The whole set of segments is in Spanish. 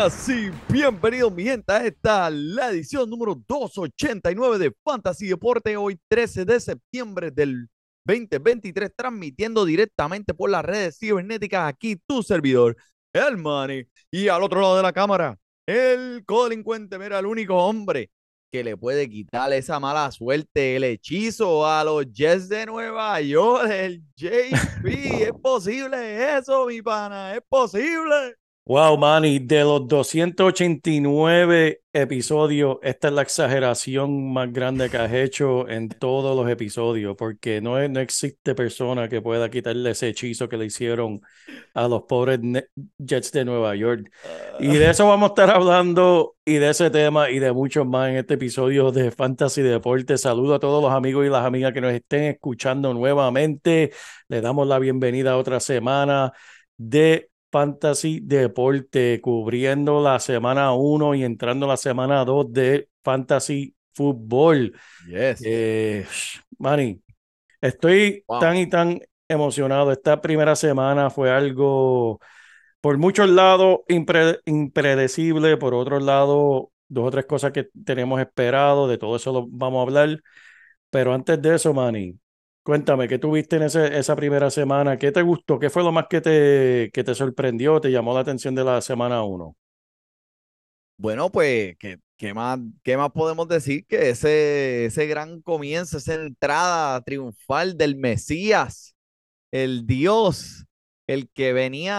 Buenas bienvenidos mi gente a esta la edición número 289 de Fantasy Deporte hoy 13 de septiembre del 2023 transmitiendo directamente por las redes cibernéticas aquí tu servidor el Manny y al otro lado de la cámara el codelincuente mira el único hombre que le puede quitar esa mala suerte el hechizo a los Jets de Nueva York el JP es posible eso mi pana es posible Wow, Manny, de los 289 episodios, esta es la exageración más grande que has hecho en todos los episodios, porque no, es- no existe persona que pueda quitarle ese hechizo que le hicieron a los pobres Jets de Nueva York. Y de eso vamos a estar hablando y de ese tema y de muchos más en este episodio de Fantasy Deporte. Saludo a todos los amigos y las amigas que nos estén escuchando nuevamente. Le damos la bienvenida a otra semana de Fantasy Deporte, cubriendo la semana 1 y entrando la semana 2 de Fantasy Fútbol. yes Eh, Manny, estoy Wow. tan y tan emocionado. Esta primera semana fue algo, por muchos lados, impre- impredecible, por otros lados, dos o tres cosas que tenemos esperado, de todo eso lo vamos a hablar. Pero antes de eso, Manny, cuéntame, ¿qué tuviste en ese- esa primera semana? ¿Qué te gustó? ¿Qué fue lo más que te, que te sorprendió, te llamó la atención de la semana 1? Bueno, pues, ¿qué, qué más, qué más podemos decir que ese, ese gran comienzo, esa entrada triunfal del Mesías, el Dios, el que venía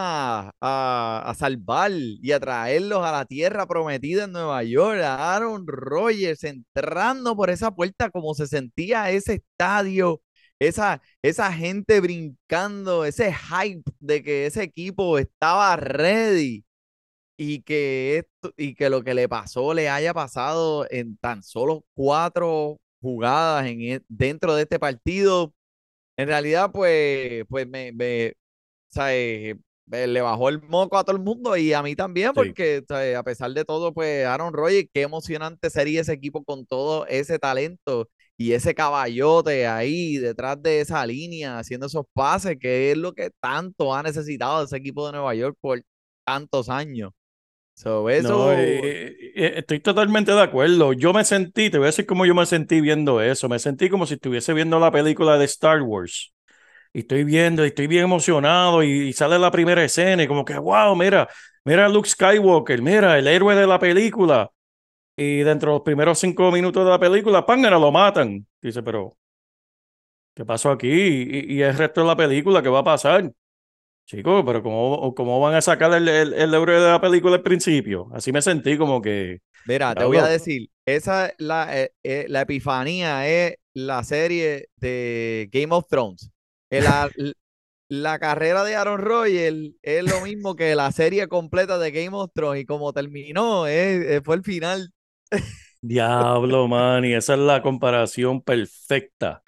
a, a salvar y a traerlos a la tierra prometida en Nueva York, Aaron Rodgers entrando por esa puerta como se sentía ese estadio, esa, esa gente brincando, ese hype de que ese equipo estaba ready y que esto, y que lo que le pasó le haya pasado en tan solo cuatro jugadas en, e- dentro de este partido, en realidad, pues, pues me, me, ¿sabe? me- le bajó el moco a todo el mundo y a mí también, Sí. porque a pesar de todo, pues Aaron Rodgers, qué emocionante sería ese equipo con todo ese talento y ese caballote ahí detrás de esa línea, haciendo esos pases, que es lo que tanto ha necesitado ese equipo de Nueva York por tantos años. So, eso, No, eh, eh, estoy totalmente de acuerdo. Yo me sentí, te voy a decir cómo yo me sentí viendo eso. Me sentí como si estuviese viendo la película de Star Wars. Y estoy viendo, y estoy bien emocionado, y, y sale la primera escena, y como que, wow, mira, mira a Luke Skywalker, mira, el héroe de la película. Y dentro de los primeros cinco minutos de la película, ¡pángana! lo matan. Dice, pero, ¿qué pasó aquí? Y, y el resto de la película, ¿qué va a pasar? Chicos, pero ¿cómo, cómo van a sacar el, el, el héroe de la película al principio? Así me sentí como que, Mira, te voy a decir, esa es la, eh, eh, la epifanía es la serie de Game of Thrones. La, la carrera de Aaron Rodgers es lo mismo que la serie completa de Game of Thrones y como terminó, eh, eh, fue el final. Diablo, man, y esa es la comparación perfecta.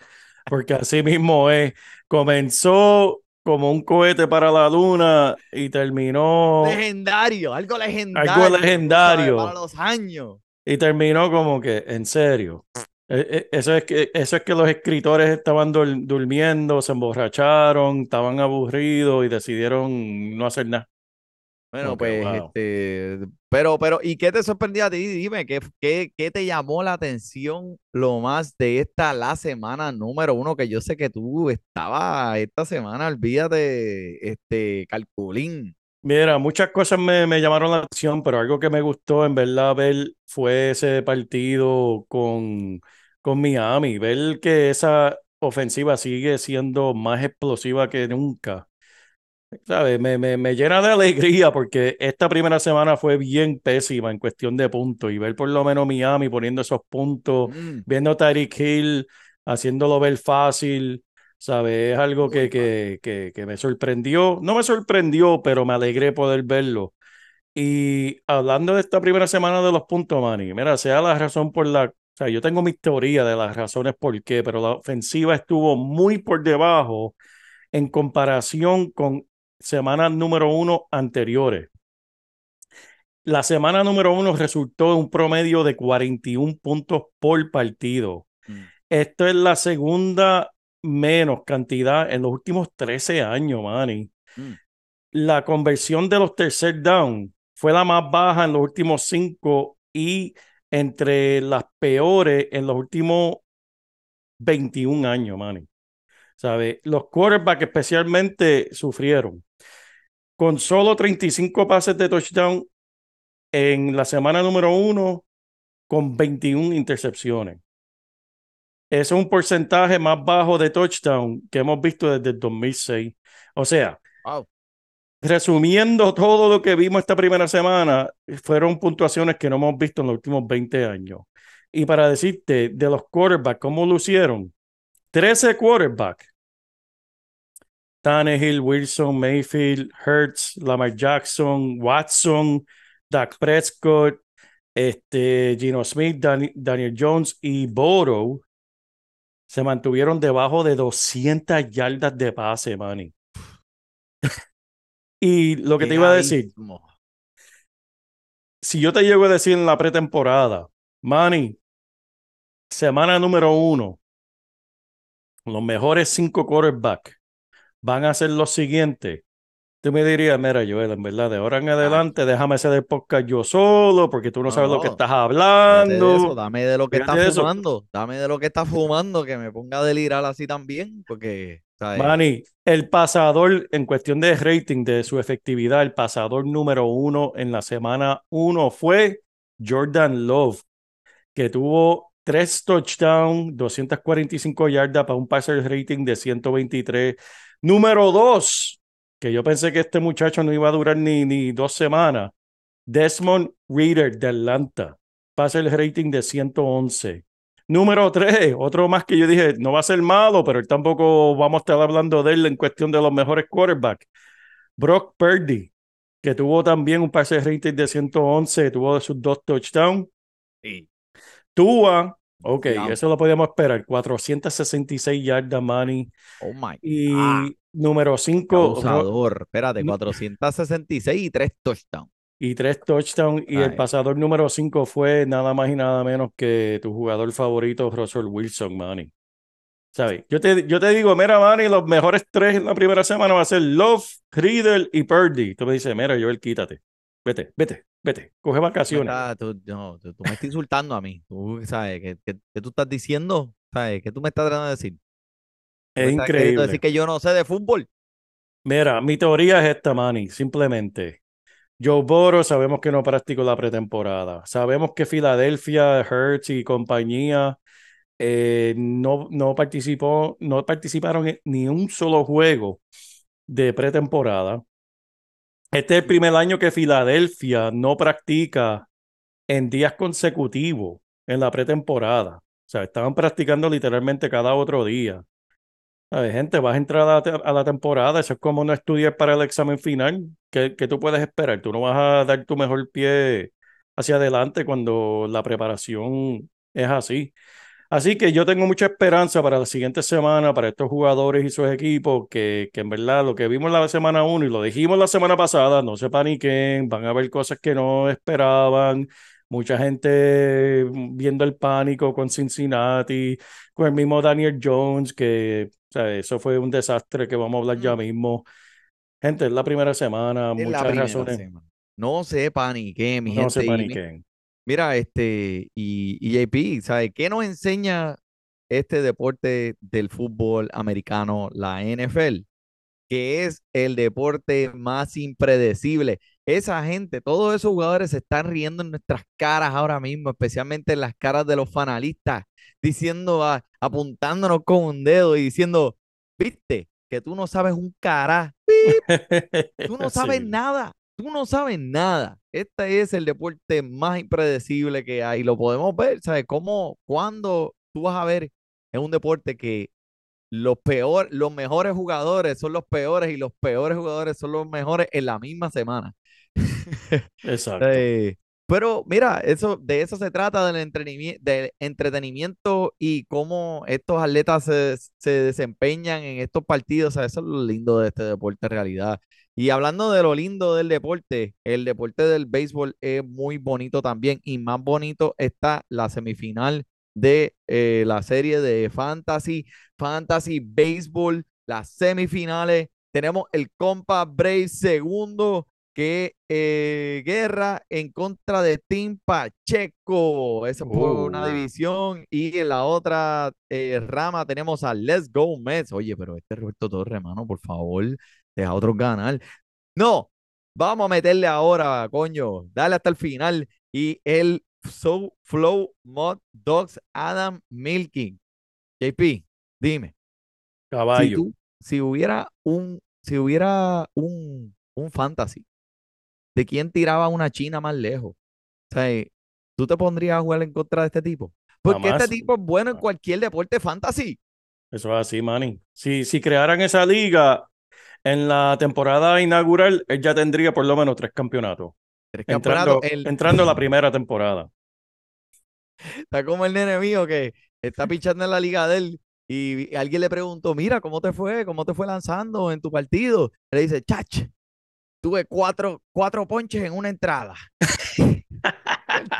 Porque así mismo es, comenzó como un cohete para la luna y terminó, Legendario, algo legendario. ¿sabes? legendario. Para los años. y terminó como que, en serio. Eh, eh, Eso es que, eso es que los escritores estaban dur- durmiendo, se emborracharon, estaban aburridos y decidieron no hacer nada. Bueno, pues, wow. este, pero, pero, ¿y qué te sorprendió a ti? Dime, ¿qué, qué, qué te llamó la atención lo más de esta, la semana número uno? Que yo sé que tú estabas esta semana, olvídate, este, calculín. Mira, muchas cosas me, me llamaron la atención, pero algo que me gustó en verdad ver fue ese partido con, con Miami, ver que esa ofensiva sigue siendo más explosiva que nunca. ¿Sabes? Me, me, me llena de alegría porque esta primera semana fue bien pésima en cuestión de puntos y ver por lo menos Miami poniendo esos puntos, Mm, viendo a Tyreek Hill haciéndolo ver fácil, ¿sabes? Es algo que, que, que, que me sorprendió. No me sorprendió, pero me alegré poder verlo. Y hablando de esta primera semana de los puntos, Manny, mira, sea la razón por la... O sea, yo tengo mis teorías de las razones por qué, pero la ofensiva estuvo muy por debajo en comparación con semanas número uno anteriores. La semana número uno resultó en un promedio de 41 puntos por partido. mm. Esto es la segunda menos cantidad en los últimos 13 años, Manny. Mm. La conversión de los tercer down fue la más baja en los últimos cinco y entre las peores en los últimos 21 años, Manny. ¿Sabe? Los quarterbacks especialmente sufrieron. Con solo 35 pases de touchdown en la semana número uno, con 21 intercepciones. Es un porcentaje más bajo de touchdown que hemos visto desde el 2006. O sea, Wow. resumiendo todo lo que vimos esta primera semana, fueron puntuaciones que no hemos visto en los últimos 20 años. Y para decirte, de los quarterbacks, ¿cómo lucieron? 13 quarterbacks. Tannehill, Wilson, Mayfield, Hertz, Lamar Jackson, Watson, Dak Prescott, este, Gino Smith, Dan- Daniel Jones y Burrow se mantuvieron debajo de 200 yardas de pase, Manny. y lo que te iba a decir, si yo te llego a decir en la pretemporada, Manny, semana número uno, los mejores cinco quarterbacks van a ser los siguientes. Tú me dirías, mira, Joel, en verdad, de ahora en adelante, déjame hacer el podcast yo solo, porque tú no, No, sabes lo que estás Fíjate de eso, hablando. dame de lo que Fíjate está de eso. fumando, dame de lo que está fumando, que me ponga a delirar así también, porque. Manny, el pasador en cuestión de rating de su efectividad, el pasador número uno en la semana uno fue Jordan Love, que tuvo tres touchdowns, 245 yardas para un passer rating de 123. Número dos, que yo pensé que este muchacho no iba a durar ni, ni dos semanas, Desmond Reader de Atlanta, passer rating de 111. Número tres, otro más que yo dije, no va a ser malo, pero él tampoco vamos a estar hablando de él en cuestión de los mejores quarterbacks. Brock Purdy, que tuvo también un pase rating de 111, tuvo sus dos touchdowns. Sí. Tua, ok, eso lo podíamos esperar, 466 yardas, Manny. Oh my Y God. número 5, Abusador. Espérate, No. 466 y 3 touchdowns. y tres touchdowns. Y el pasador número 5 fue nada más y nada menos que tu jugador favorito, Russell Wilson, Manny. ¿Sabes? Yo te, yo te digo, mira, Manny, los mejores tres en la primera semana va a ser Love, Riddle y Purdy. Tú me dices, mira, Joel, quítate. Vete, vete, vete. Coge Me vacaciones. tú, no, tú, tú me estás insultando a mí. Tú, ¿sabes? ¿Qué, qué, qué tú estás diciendo? ¿Sabes? ¿Qué tú me estás tratando de decir? ¿Tú Es increíble. decir que yo no sé de fútbol? Mira, mi teoría es esta, Manny, simplemente. Joe Burrow sabemos que no practicó la pretemporada. Sabemos que Filadelfia, Hertz y compañía eh, no, no participó, no participaron en ni un solo juego de pretemporada. Este es el primer año que Filadelfia no practica en días consecutivos en la pretemporada. O sea, estaban practicando literalmente cada otro día. ¿Sabes, gente? Vas a entrar a la, te- a la temporada, eso es como no estudiar para el examen final. ¿Qué, qué tú puedes esperar? Tú no vas a dar tu mejor pie hacia adelante cuando la preparación es así. Así que yo tengo mucha esperanza para la siguiente semana, para estos jugadores y sus equipos, que, que en verdad lo que vimos la semana 1 y lo dijimos la semana pasada, no se paniquen, van a haber cosas que no esperaban, mucha gente viendo el pánico con Cincinnati, con el mismo Daniel Jones, que o sea, eso fue un desastre que vamos a hablar ya mismo. Gente, es la primera semana, Es muchas primera razones, semana. No se paniquen, mi no se gente. mi- paniquen. Mira, este, y, y JP, ¿sabes qué nos enseña este deporte del fútbol americano, la NFL? que es el deporte más impredecible. Esa gente, todos esos jugadores se están riendo en nuestras caras ahora mismo, especialmente en las caras de los fanalistas, diciendo, a- apuntándonos con un dedo y diciendo, viste, que tú no sabes un carajo, tú no sabes nada, tú no sabes nada. Este es el deporte más impredecible que hay, lo podemos ver, ¿sabes? ¿Cómo, cuándo tú vas a ver en un deporte que los peor, los mejores jugadores son los peores y los peores jugadores son los mejores en la misma semana. Exacto. Eh, pero mira, eso, de eso se trata del entretenimiento, del entretenimiento y cómo estos atletas se, se desempeñan en estos partidos. O sea, eso es lo lindo de este deporte en realidad. Y hablando de lo lindo del deporte, el deporte del béisbol es muy bonito también. Y más bonito está la semifinal de eh, la serie de Fantasy, Fantasy Baseball, las semifinales. Tenemos el Compa Brave segundo que eh, guerra en contra de Team Pacheco. Esa fue una Uh. división. Y en la otra eh, rama tenemos a Let's Go Mets. Oye, pero este Roberto Torres, hermano, por favor, deja a otros ganar. No, vamos a meterle ahora, coño. Dale hasta el final. Y el So Flow Mod Dogs Adam Milking. JP, dime si Caballo. tú, si hubiera un, si hubiera un, un fantasy de quién tiraba una China más lejos, o sea, tú te pondrías a jugar en contra de este tipo. Porque Jamás. este tipo es bueno en cualquier deporte fantasy. Eso es así, Manny. Si, si crearan esa liga en la temporada inaugural, él ya tendría por lo menos tres campeonatos. Tres Entrando, el- entrando la primera temporada. Está como el nene mío que está pichando en la liga de él y alguien le preguntó, mira, ¿cómo te fue? ¿Cómo te fue lanzando en tu partido? Le dice, chach, tuve cuatro, cuatro ponches en una entrada. el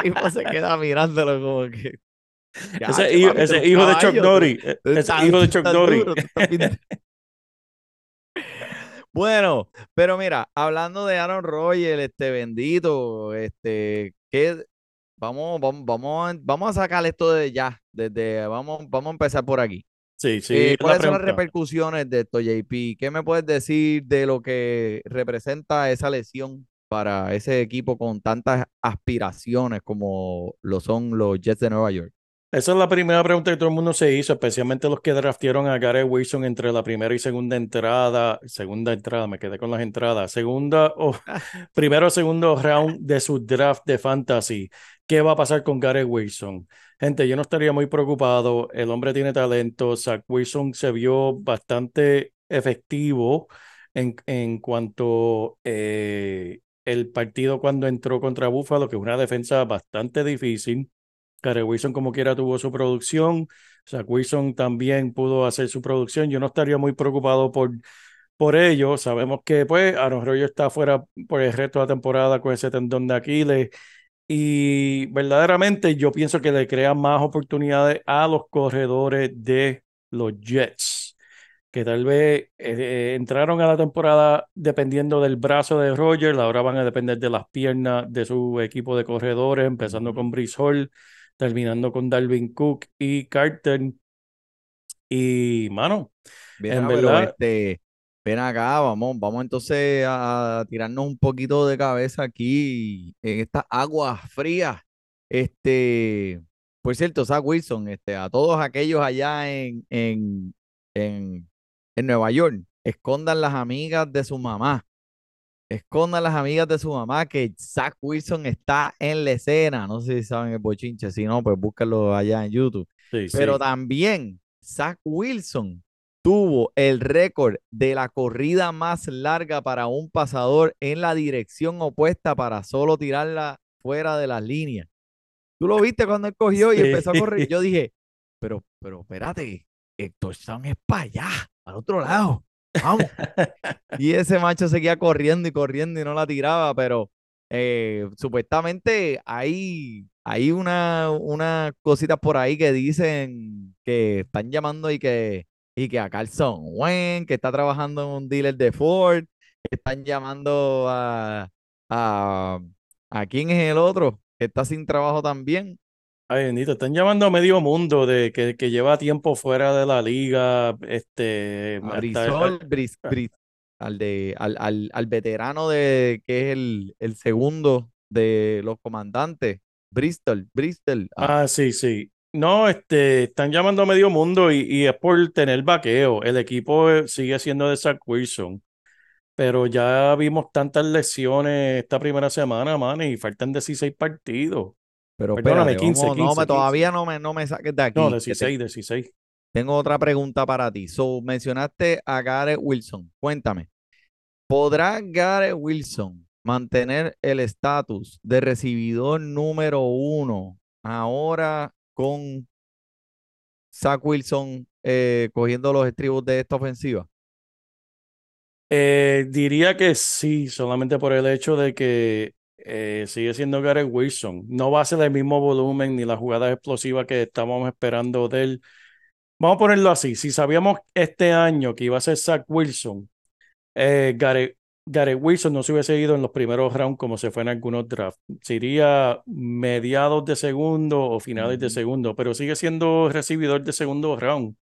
tipo se queda mirándolo como que... Ese, "Chacho, hijo, ese de Chuck Norris. eh, Ese hijo de Chuck Norris. Bueno, pero mira, hablando de Aaron Rodgers, este bendito, este, que vamos, vamos, vamos, a- vamos a sacar esto de ya, desde, vamos, vamos a empezar por aquí. Sí, sí. Eh, la ¿cuáles son las repercusiones de esto, JP? ¿Qué me puedes decir de lo que representa esa lesión para ese equipo con tantas aspiraciones como lo son los Jets de Nueva York? Esa es la primera pregunta que todo el mundo se hizo, especialmente los que draftearon a Gareth Wilson entre la primera y segunda entrada. Segunda entrada, me quedé con las entradas. Segunda o primero o segundo round de su draft de fantasy. ¿Qué va a pasar con Gareth Wilson? Gente, yo no estaría muy preocupado. El hombre tiene talento. Zach Wilson se vio bastante efectivo en, en cuanto eh, el partido cuando entró contra Buffalo, que es una defensa bastante difícil. Gareth Wilson como quiera tuvo su producción, Zach Wilson también pudo hacer su producción. Yo no estaría muy preocupado por, por ello. Sabemos que pues Aaron Rodgers está fuera por el resto de la temporada con ese tendón de Aquiles y verdaderamente yo pienso que le crea más oportunidades a los corredores de los Jets, que tal vez eh, entraron a la temporada dependiendo del brazo de Rodgers, ahora van a depender de las piernas de su equipo de corredores, empezando con Brice Hall, terminando con Dalvin Cook y Carter. Y, mano, Mira, En verdad- este, ven acá, vamos, vamos entonces a, tirarnos un poquito de cabeza aquí en estas aguas frías. Este, por cierto, Zach Wilson, este, a todos aquellos allá en, en, en, en Nueva York, escondan las amigas de su mamá. Escondan las amigas de su mamá que Zach Wilson está en la escena. No sé si saben el bochinche, si no, pues búscalo allá en YouTube. sí, sí. Pero también Zach Wilson tuvo el récord de la corrida más larga para un pasador en la dirección opuesta para solo tirarla fuera de las líneas. Tú lo viste cuando él cogió y Sí. empezó a correr. Yo dije, pero, pero espérate, el touchdown es para allá, al otro lado. Vamos. y ese macho seguía corriendo y corriendo y no la tiraba, pero eh, supuestamente hay, hay una, una cositas por ahí que dicen que están llamando y que, y que a Carlson Wentz, que está trabajando en un dealer de Ford, que están llamando a, a, a quién es el otro, que está sin trabajo también. Ay, bendito, están llamando a medio mundo de que, que lleva tiempo fuera de la liga, este, A hasta- Brisol, Bris- Bris- al de, al, al, al veterano de que es el, el segundo de los comandantes, Bristol, Bristol. Ah, Ah, sí, sí. No, este, están llamando a medio mundo y, y es por tener vaqueo. El equipo eh, sigue siendo de Zach Wilson, pero ya vimos tantas lesiones esta primera semana, man, y faltan 16 partidos. pero perdóname, espérate, 15, vamos- no 15, me, 15. todavía no me, no me saques de aquí. No, que te- 16, 16. Tengo otra pregunta para ti. So, mencionaste a Gareth Wilson. Cuéntame, ¿podrá Gareth Wilson mantener el estatus de recibidor número uno ahora con Zach Wilson eh, cogiendo los estribos de esta ofensiva? Eh, diría que sí, solamente por el hecho de que eh, sigue siendo Gareth Wilson. No va a ser el mismo volumen ni la jugada explosiva que estábamos esperando de él. Vamos a ponerlo así. Si sabíamos este año que iba a ser Zach Wilson, eh, Gareth, Gareth Wilson no se hubiese ido en los primeros rounds como se fue en algunos drafts. Se iría mediados de segundo o finales de segundo, pero sigue siendo recibidor de segundo round.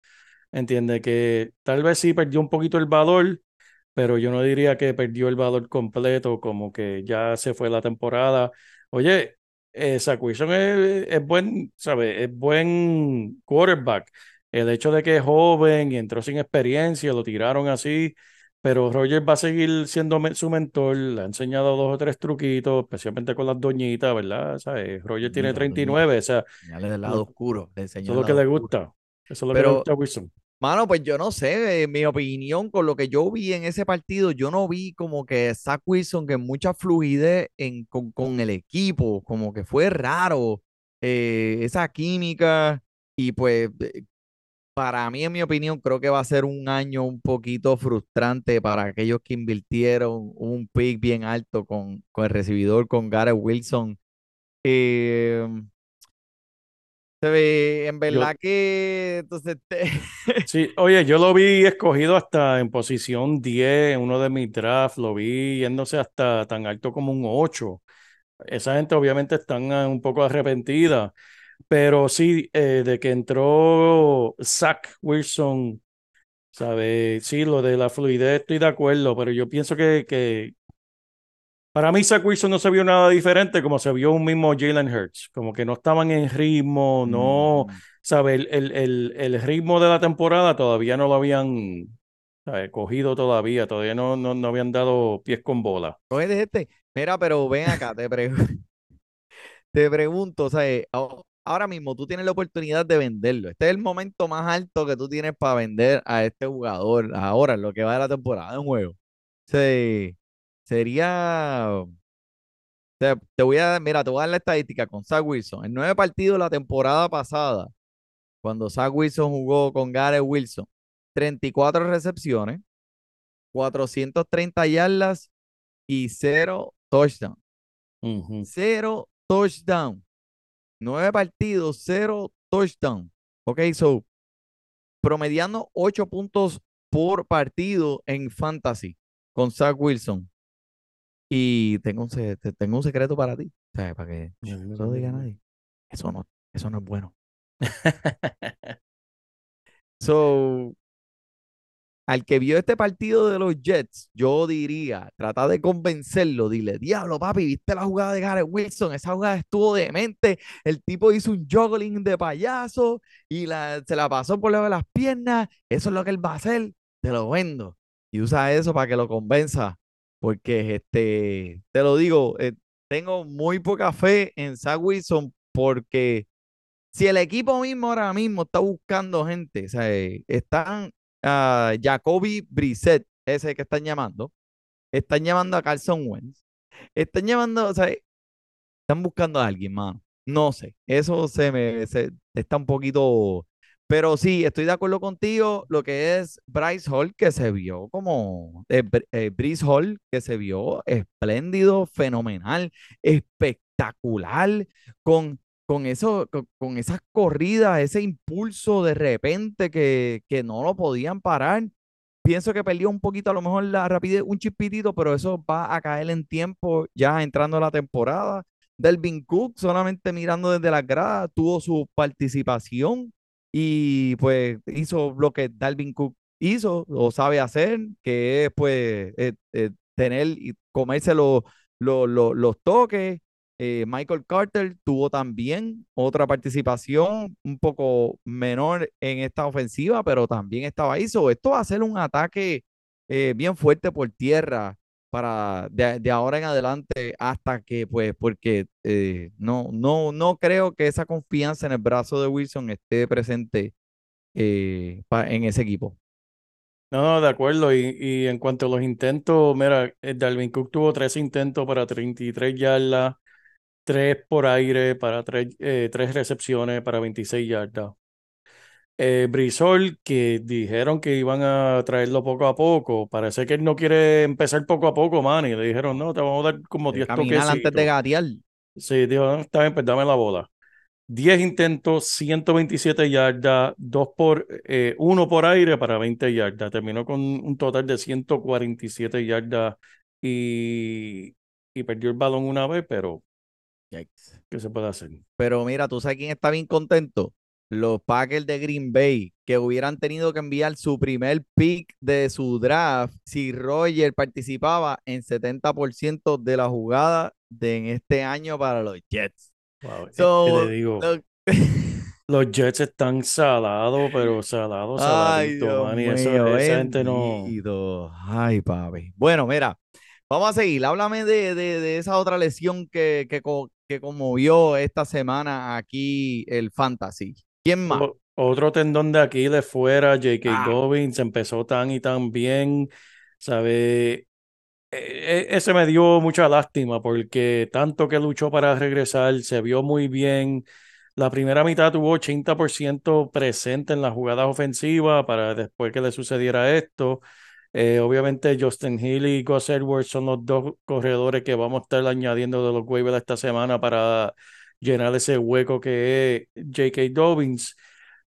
Entiende que tal vez sí perdió un poquito el valor, pero yo no diría que perdió el valor completo, como que ya se fue la temporada. Oye, eh, Zach Wilson es, es buen, ¿sabe? Es buen quarterback. El hecho de que es joven y entró sin experiencia, lo tiraron así, pero Roger va a seguir siendo su mentor, le ha enseñado dos o tres truquitos, especialmente con las doñitas, ¿verdad? ¿Sabes? Roger tiene Doñita, doñita. 39, o sea, Señales del lado Lo- oscuro. Le enseñó eso es lo que le oscuro. gusta. Eso es lo que le Pero- gusta a Wilson. Mano, pues yo no sé, eh, mi opinión con lo que yo vi en ese partido, yo no vi como que Zach Wilson que mucha fluidez en, con, con el equipo, como que fue raro eh, esa química y pues eh, para mí, en mi opinión, creo que va a ser un año un poquito frustrante para aquellos que invirtieron un pick bien alto con, con el recibidor, con Gareth Wilson. Eh, se ve, en verdad que entonces te- Sí, oye, yo lo vi escogido hasta en posición 10 en uno de mis drafts, lo vi yéndose hasta tan alto como un 8. Esa gente obviamente están ah, un poco arrepentida, pero sí, eh, de que entró Zach Wilson, ¿sabe? Sí, lo de la fluidez estoy de acuerdo, pero yo pienso que, que para mí Zach Wilson no se vio nada diferente como se vio un mismo Jalen Hurts, como que no estaban en ritmo, no... Mm, ¿sabe? El, el, el, ritmo de la temporada todavía no lo habían ¿sabe? cogido todavía, todavía no, no, no habían dado pies con bola. De este. Mira, pero ven acá, te, pre- te pregunto, o sea, ahora mismo tú tienes la oportunidad de venderlo. Este es el momento más alto que tú tienes para vender a este jugador ahora, en lo que va de la temporada en juego. Sea, sería, te, te voy a mira, te voy a dar la estadística con Zach Wilson. En nueve partidos la temporada pasada, cuando Zach Wilson jugó con Gareth Wilson, 34 recepciones, 430 yardas y cero touchdown. Ujú. Cero touchdown. Nueve partidos, cero touchdown. Ok, so promediando ocho puntos por partido en fantasy con Zach Wilson. Y tengo un, tengo un secreto para ti. Para que no lo diga a nadie. Eso no, eso no es bueno. So, al que vio este partido de los Jets, yo diría, trata de convencerlo, dile, diablo, papi, ¿viste la jugada de Gareth Wilson? Esa jugada estuvo demente. El tipo hizo un juggling de payaso y la, se la pasó por de las piernas. Eso es lo que él va a hacer. Te lo vendo. Y usa eso para que lo convenza. Porque, este, te lo digo, eh, tengo muy poca fe en Zach Wilson porque si el equipo mismo ahora mismo está buscando gente, o sea, eh, están a Jacoby Brissett, ese que están llamando, están llamando a Carson Wentz, están llamando, o sea, están buscando a alguien, mano. No sé, eso se me se- está un poquito, pero sí, estoy de acuerdo contigo, lo que es Bryce Hall, que se vio como, eh, eh, Breece Hall, que se vio espléndido, fenomenal, espectacular, con con eso, con, esas corridas, ese impulso de repente que, que no lo podían parar. Pienso que perdió un poquito a lo mejor la rapidez, un chispitito, pero eso va a caer en tiempo ya entrando la temporada. Delvin Cook solamente mirando desde las gradas, tuvo su participación y pues hizo lo que Dalvin Cook hizo o sabe hacer, que es pues eh, eh, tener y comerse los, los, los toques. Eh, Michael Carter tuvo también otra participación un poco menor en esta ofensiva, pero también estaba ahí. So, esto va a ser un ataque eh, bien fuerte por tierra para de, ahora en adelante hasta que, pues, porque eh, no, no, no creo que esa confianza en el brazo de Wilson esté presente en ese equipo. No, no, de acuerdo. Y, en cuanto a los intentos, mira, eh, Dalvin Cook tuvo tres intentos para 33 yardas, tres por aire para tres, eh, tres recepciones para 26 yardas. Eh, Brisol, que dijeron que iban a traerlo poco a poco, parece que él no quiere empezar poco a poco, man, y le dijeron, no, te vamos a dar como De 10 caminar antes de gatear. Sí, dijo, "No, está bien, pues dame la bola. 10 intentos, 127 yardas, dos por, eh, uno por aire para 20 yardas. Terminó con un total de 147 yardas y, y perdió el balón una vez, pero Yikes. ¿qué se puede hacer? Pero mira, ¿tú sabes quién está bien contento? Los Packers de Green Bay, que hubieran tenido que enviar su primer pick de su draft si Roger participaba en 70% de la jugada de en este año para los Jets. Wow, que So, te digo, lo- los Jets están salados, pero salados, saladitos, Dios man, y eso, mío, esa gente no... bendito. Ay, papi. Bueno, mira, vamos a seguir. Háblame de, de- de esa otra lesión que, que, que conmovió esta semana aquí el Fantasy. ¿Quién más? O- Otro tendón de Aquiles fuera, J.K. Ah. Dobbins empezó tan y tan bien, ¿sabe? E- Ese me dio mucha lástima porque tanto que luchó para regresar, se vio muy bien. La primera mitad tuvo 80% presente en las jugadas ofensivas para después que le sucediera esto. Eh, obviamente Justin Hill y Gus Edwards son los dos corredores que vamos a estar añadiendo de los waivers esta semana para llenar ese hueco que es J.K. Dobbins.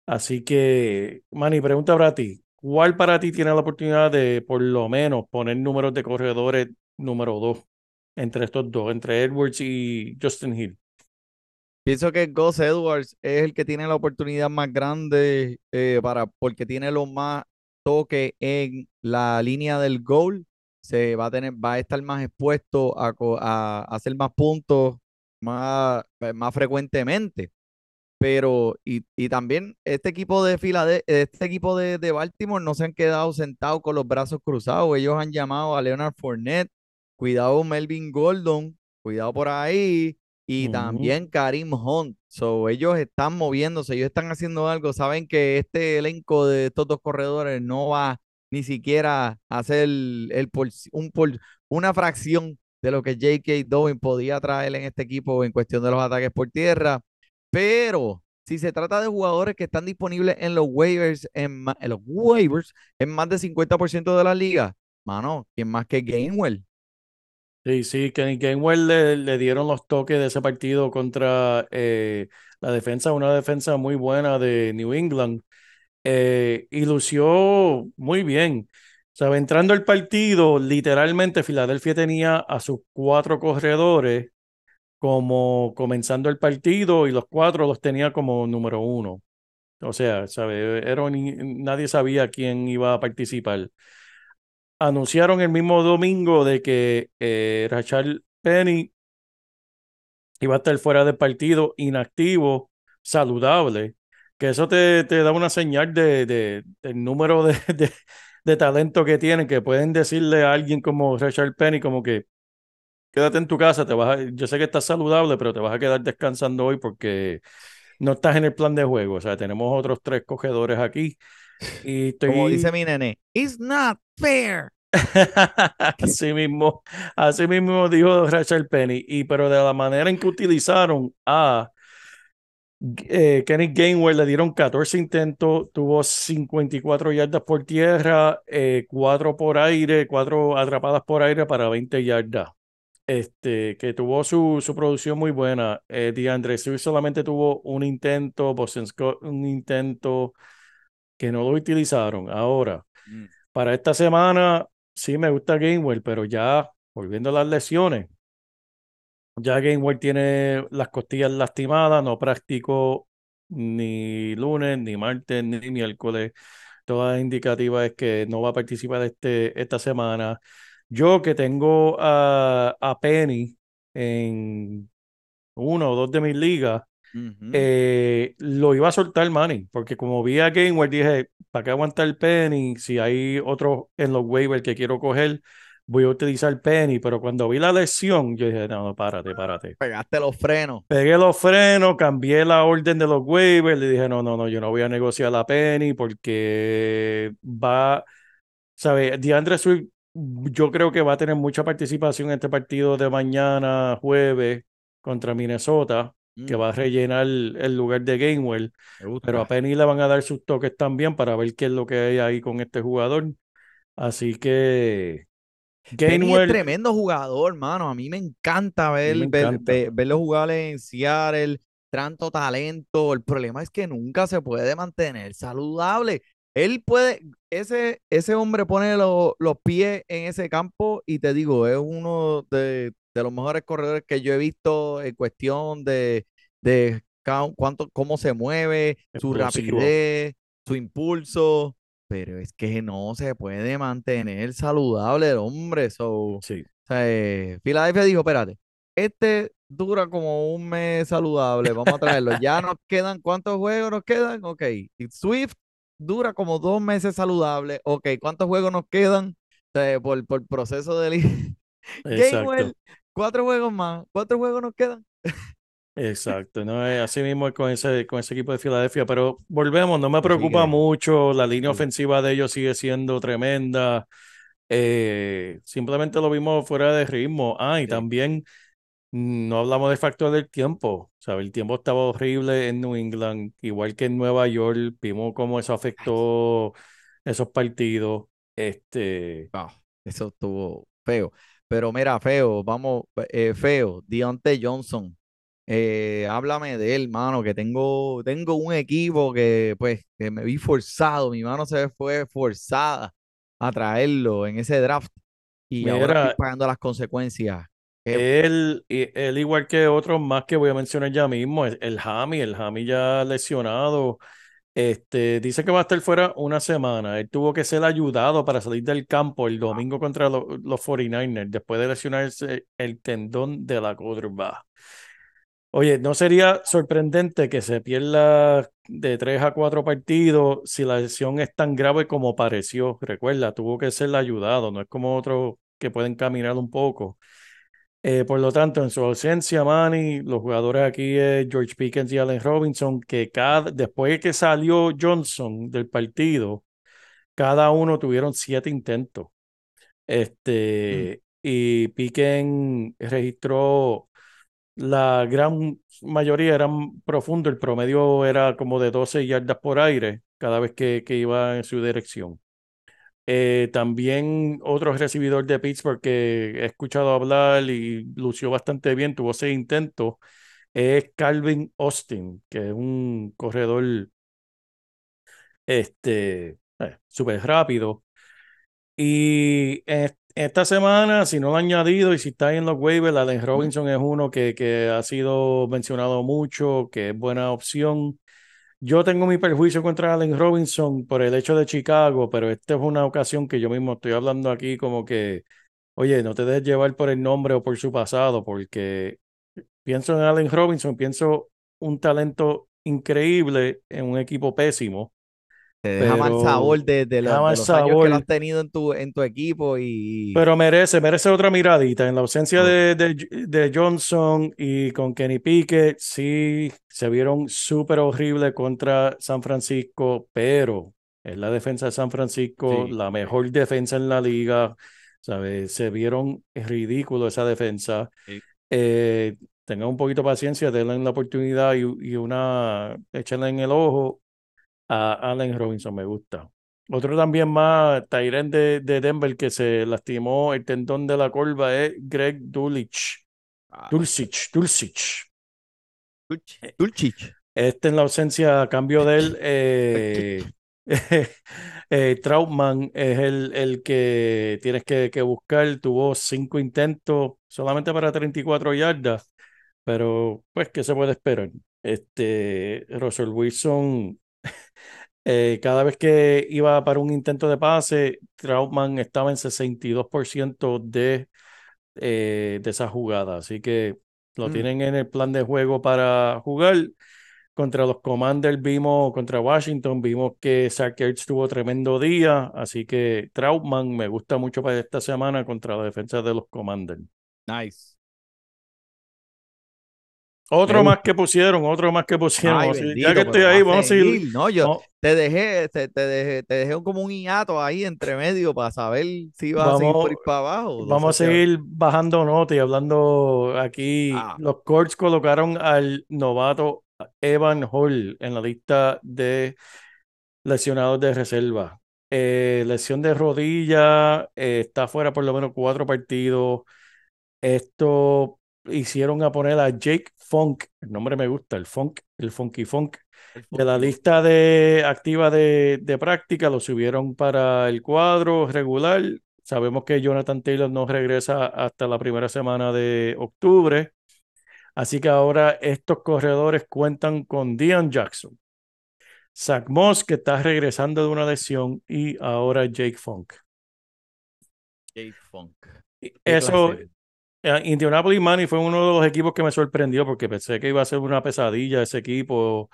Así que, Manny, pregunta para ti. ¿Cuál para ti tiene la oportunidad de por lo menos poner números de corredores número dos entre estos dos, entre Edwards y Justin Hill? Pienso que Gus Edwards es el que tiene la oportunidad más grande eh, para, porque tiene los más toques en la línea del goal. Se va a tener, va a estar más expuesto a, hacer más puntos más, eh, más frecuentemente. Pero, y, y también este equipo de Filade- este equipo de, de Baltimore no se han quedado sentados con los brazos cruzados. Ellos han llamado a Leonard Fournette, cuidado Melvin Gordon, cuidado por ahí, y también Karim Hunt. So, ellos están moviéndose, ellos están haciendo algo. Saben que este elenco de estos dos corredores no va ni siquiera a hacer el, el por- un por- una fracción de lo que J.K. Dobbins podía traer en este equipo en cuestión de los ataques por tierra. Pero si se trata de jugadores que están disponibles en los waivers, en, en los waivers, en más del 50% de la liga, mano, ¿quién más que Gainwell? Sí, sí, Kenny Gainwell le, dieron los toques de ese partido contra eh, la defensa, una defensa muy buena de New England, eh, y lució muy bien. O entrando al partido, literalmente Filadelfia tenía a sus cuatro corredores como comenzando el partido y los cuatro los tenía como número uno. O sea, ¿sabe? Era nadie sabía quién iba a participar. Anunciaron el mismo domingo de que eh, Rachel Penny iba a estar fuera del partido, inactivo, saludable, que eso te, te da una señal de, de- del número de, de, de talento que tienen, que pueden decirle a alguien como Rachel Penny como que quédate en tu casa, te vas yo sé que estás saludable, pero te vas a quedar descansando hoy porque no estás en el plan de juego. O sea, tenemos otros tres cogedores aquí. Y estoy... Como dice mi nene, it's not fair. Así mismo, así mismo dijo Rachel Penny, y pero de la manera en que utilizaron a eh, Kenny Gainwell, le dieron 14 intentos, tuvo 54 yardas por tierra, eh, 4 por aire, 4 atrapadas por aire para 20 yardas. Este, que tuvo su, su producción muy buena. Eh, DeAndre Swift solamente tuvo un intento, Boston Scott un intento que no lo utilizaron. Ahora, Mm. para esta semana sí me gusta Gainwell, pero ya volviendo a las lesiones, ya Gainwell tiene las costillas lastimadas, no practicó ni lunes, ni martes, ni miércoles. toda indicativa es que no va a participar este, esta semana. Yo que tengo a, a Penny en uno o dos de mis ligas, eh, lo iba a soltar Manning, porque como vi a Gainwell, dije, ¿para qué aguantar el Penny? Si hay otro en los waivers que quiero coger, voy a utilizar Penny, pero cuando vi la lesión, yo dije, no, no, párate, párate. Pegaste los frenos. Pegué los frenos, cambié la orden de los waivers, le dije, no, no, no, yo no voy a negociar la Penny porque va, ¿sabes? DeAndre Swift, yo creo que va a tener mucha participación en este partido de mañana, jueves, contra Minnesota, que va a rellenar el lugar de gusta. pero a Penny le van a dar sus toques también para ver qué es lo que hay ahí con este jugador. Así que Penny es tremendo jugador, mano. A mí me encanta ver, me ver- encanta. ver- verlo jugar en Seattle, tanto talento. El problema es que nunca se puede mantener saludable. Él puede, ese, ese hombre pone lo- los pies en ese campo y te digo, es uno de, de los mejores corredores que yo he visto en cuestión de, de cuánto, cómo se mueve, su rapidez, su impulso. Pero es que no se puede mantener saludable el hombre. So, sí, o sea, eh, Filadelfia dijo, espérate, este dura como un mes saludable, vamos a traerlo. Ya nos quedan, ¿cuántos juegos nos quedan? Ok. Swift dura como dos meses saludable. Ok, ¿cuántos juegos nos quedan? O sea, por, por proceso de... exacto. cuatro juegos más. ¿Cuántos juegos nos quedan? Exacto, no es así mismo con ese, con ese equipo de Filadelfia, pero volvemos, no me preocupa mucho, la línea Sí. ofensiva de ellos sigue siendo tremenda, eh, simplemente lo vimos fuera de ritmo. Ah, y Sí. también no hablamos del factor del tiempo, ¿sabes? El tiempo estaba horrible en New England, igual que en Nueva York, vimos cómo eso afectó esos partidos. Este, eso estuvo feo. Pero mira, feo, vamos, eh, feo, Deontay Johnson. eh, háblame de él, mano, que tengo, tengo un equipo que pues que me vi forzado, mi mano se fue forzada a traerlo en ese draft y ahora estoy pagando las consecuencias. Qué Él, él igual que otros más que voy a mencionar ya mismo, el, el Jami, el Jami ya lesionado, este, dice que va a estar fuera una semana. Él tuvo que ser ayudado para salir del campo el domingo contra lo- los 49ers después de lesionarse el tendón de la curva. Oye, ¿no sería sorprendente que se pierda de tres a cuatro partidos si la lesión es tan grave como pareció? Recuerda, tuvo que ser ayudado, no es como otros que pueden caminar un poco. Eh, por lo tanto, en su ausencia, Manny, los jugadores aquí es George Pickens y Allen Robinson, que cada, después de que salió Johnson del partido, cada uno tuvieron siete intentos. Este, y Pickens registró la gran mayoría eran profundos, el promedio era como de 12 yardas por aire cada vez que, que iba en su dirección. Eh, también otro recibidor de Pittsburgh que he escuchado hablar y lució bastante bien, tuvo seis intentos, es Calvin Austin, que es un corredor este, eh, súper rápido. Y esta semana, si no lo han añadido y si está en los waivers, Allen Robinson es uno que, que ha sido mencionado mucho, que es buena opción. Yo tengo mi perjuicio contra Allen Robinson por el hecho de Chicago, pero esta es una ocasión que yo mismo estoy hablando aquí como que, oye, no te dejes llevar por el nombre o por su pasado, porque pienso en Allen Robinson, pienso un talento increíble en un equipo pésimo. Te deja mal Pero sabor de, de los, de años que lo has tenido en tu, en tu equipo y Pero merece, merece otra miradita. En la ausencia Ok. de, Johnson y con Kenny Pickett, sí, se vieron súper horribles contra San Francisco, pero es la defensa de San Francisco, Sí. la mejor defensa en la liga, ¿sabes? Se vieron ridículo esa defensa. Sí. Eh, tengan un poquito de paciencia, denle la oportunidad y, y una, échenle en el ojo a Allen Robinson, me gusta. Otro también más, Tyren de, de Denver, que se lastimó el tendón de la corva, es Greg Dulcich. Ah, Dulcich, Dulcich. Dulcich. Dulcich. Este en la ausencia, a cambio de él, eh, eh, Trautman es el, el que tienes que, que buscar. Tuvo cinco intentos solamente para 34 yardas, pero pues, ¿qué se puede esperar? Este, Russell Wilson Eh, cada vez que iba para un intento de pase, Trautman estaba en 62% de, eh, de esa jugada. Así que lo Mm. tienen en el plan de juego para jugar. Contra los Commanders vimos, contra Washington vimos que Zach Ertz tuvo tremendo día, así que Trautman me gusta mucho para esta semana contra la defensa de los Commanders. Nice. Otro más que pusieron, otro más que pusieron. Ay, Así- bendito, ya que estoy ahí, vamos a seguir. seguir, ¿no? Yo vamos- te dejé, te, te dejé, te dejé como un hiato ahí entre medio para saber si ibas a seguir Vamos- por ir para abajo. Vamos a seguir bajando nota y hablando aquí. Ah. Los Colts colocaron al novato Evan Hall en la lista de lesionados de reserva. Eh, lesión de rodilla, eh, está fuera por lo menos cuatro partidos. Esto hicieron a poner a Jake Funk, el nombre me gusta, el Funk, el Funky Funk, de la lista de activa de, de práctica, lo subieron para el cuadro regular. Sabemos que Jonathan Taylor no regresa hasta la primera semana de octubre. Así que ahora estos corredores cuentan con Dion Jackson, Zach Moss, que está regresando de una lesión, y ahora Jake Funk. Jake Funk. Eso, clase. Eh, Indianapolis Money fue uno de los equipos que me sorprendió porque pensé que iba a ser una pesadilla ese equipo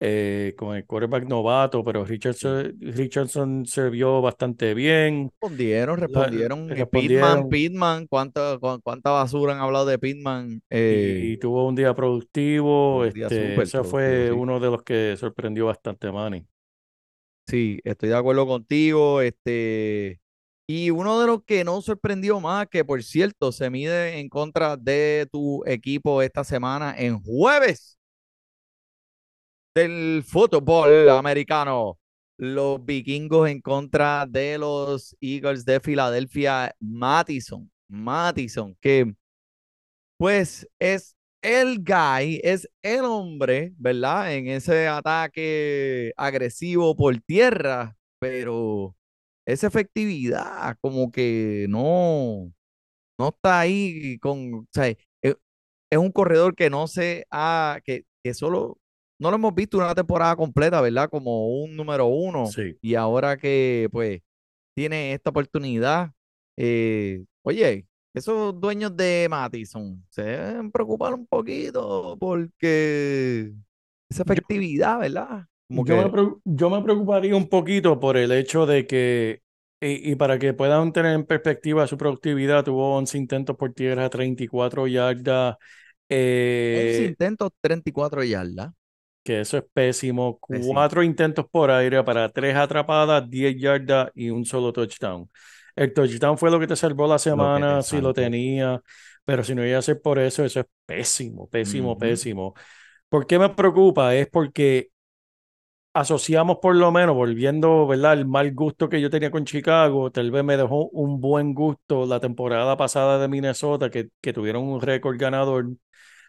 eh, con el quarterback novato, pero Richardson, Richardson se vio bastante bien. Respondieron, respondieron. Eh, respondieron. Pittman, Pittman, ¿cuánta, cu- cuánta basura han hablado de Pittman? Eh, y, y tuvo un día productivo. un día Este, ese fue sí. uno de los que sorprendió bastante a Manny. Sí, estoy de acuerdo contigo. Este, y uno de los que no sorprendió más, que por cierto, se mide en contra de tu equipo esta semana en jueves del fútbol americano. Los vikingos en contra de los Eagles de Filadelfia. Mattison, Mattison, que pues es el guy, es el hombre, ¿verdad? En ese ataque agresivo por tierra, pero esa efectividad como que no, no está ahí con, o sea, es, es un corredor que no se ha, que, que solo, no lo hemos visto una temporada completa, ¿verdad? Como un número uno. Sí. Y ahora que pues tiene esta oportunidad, eh, oye, esos dueños de Mattison se deben preocupar un poquito porque esa efectividad, ¿verdad? Como Yo me, que preo- yo me preocuparía un poquito por el hecho de que, y, y para que puedan tener en perspectiva su productividad, tuvo 11 intentos por tierra, 34 yardas, 11 eh, intentos, 34 yardas. que eso es pésimo, Pésimo. cuatro intentos por aire para tres atrapadas, 10 yardas y un solo touchdown. El touchdown fue lo que te salvó la semana, si lo tenía, pero si no iba a ser por eso, eso es pésimo, pésimo, pésimo. ¿Por qué me preocupa? Es porque asociamos por lo menos, volviendo, ¿verdad? El mal gusto que yo tenía con Chicago, tal vez me dejó un buen gusto la temporada pasada de Minnesota, que, que tuvieron un récord ganador,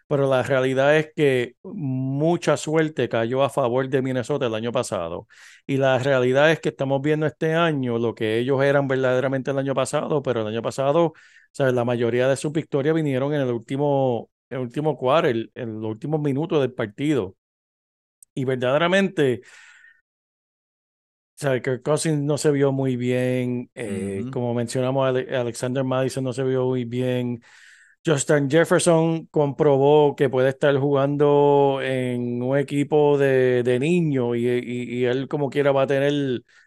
pero la realidad es que mucha suerte cayó a favor de Minnesota el año pasado. Y la realidad es que estamos viendo este año lo que ellos eran verdaderamente el año pasado, pero el año pasado, o la mayoría de sus victorias vinieron en el último, el último quarter, en los últimos minutos del partido. Y verdaderamente, o sea, Kirk Cousins no se vio muy bien. eh. Como mencionamos, Ale- Alexander Madison no se vio muy bien. Justin Jefferson comprobó que puede estar jugando en un equipo de, de niños y, y- y él como quiera va a tener,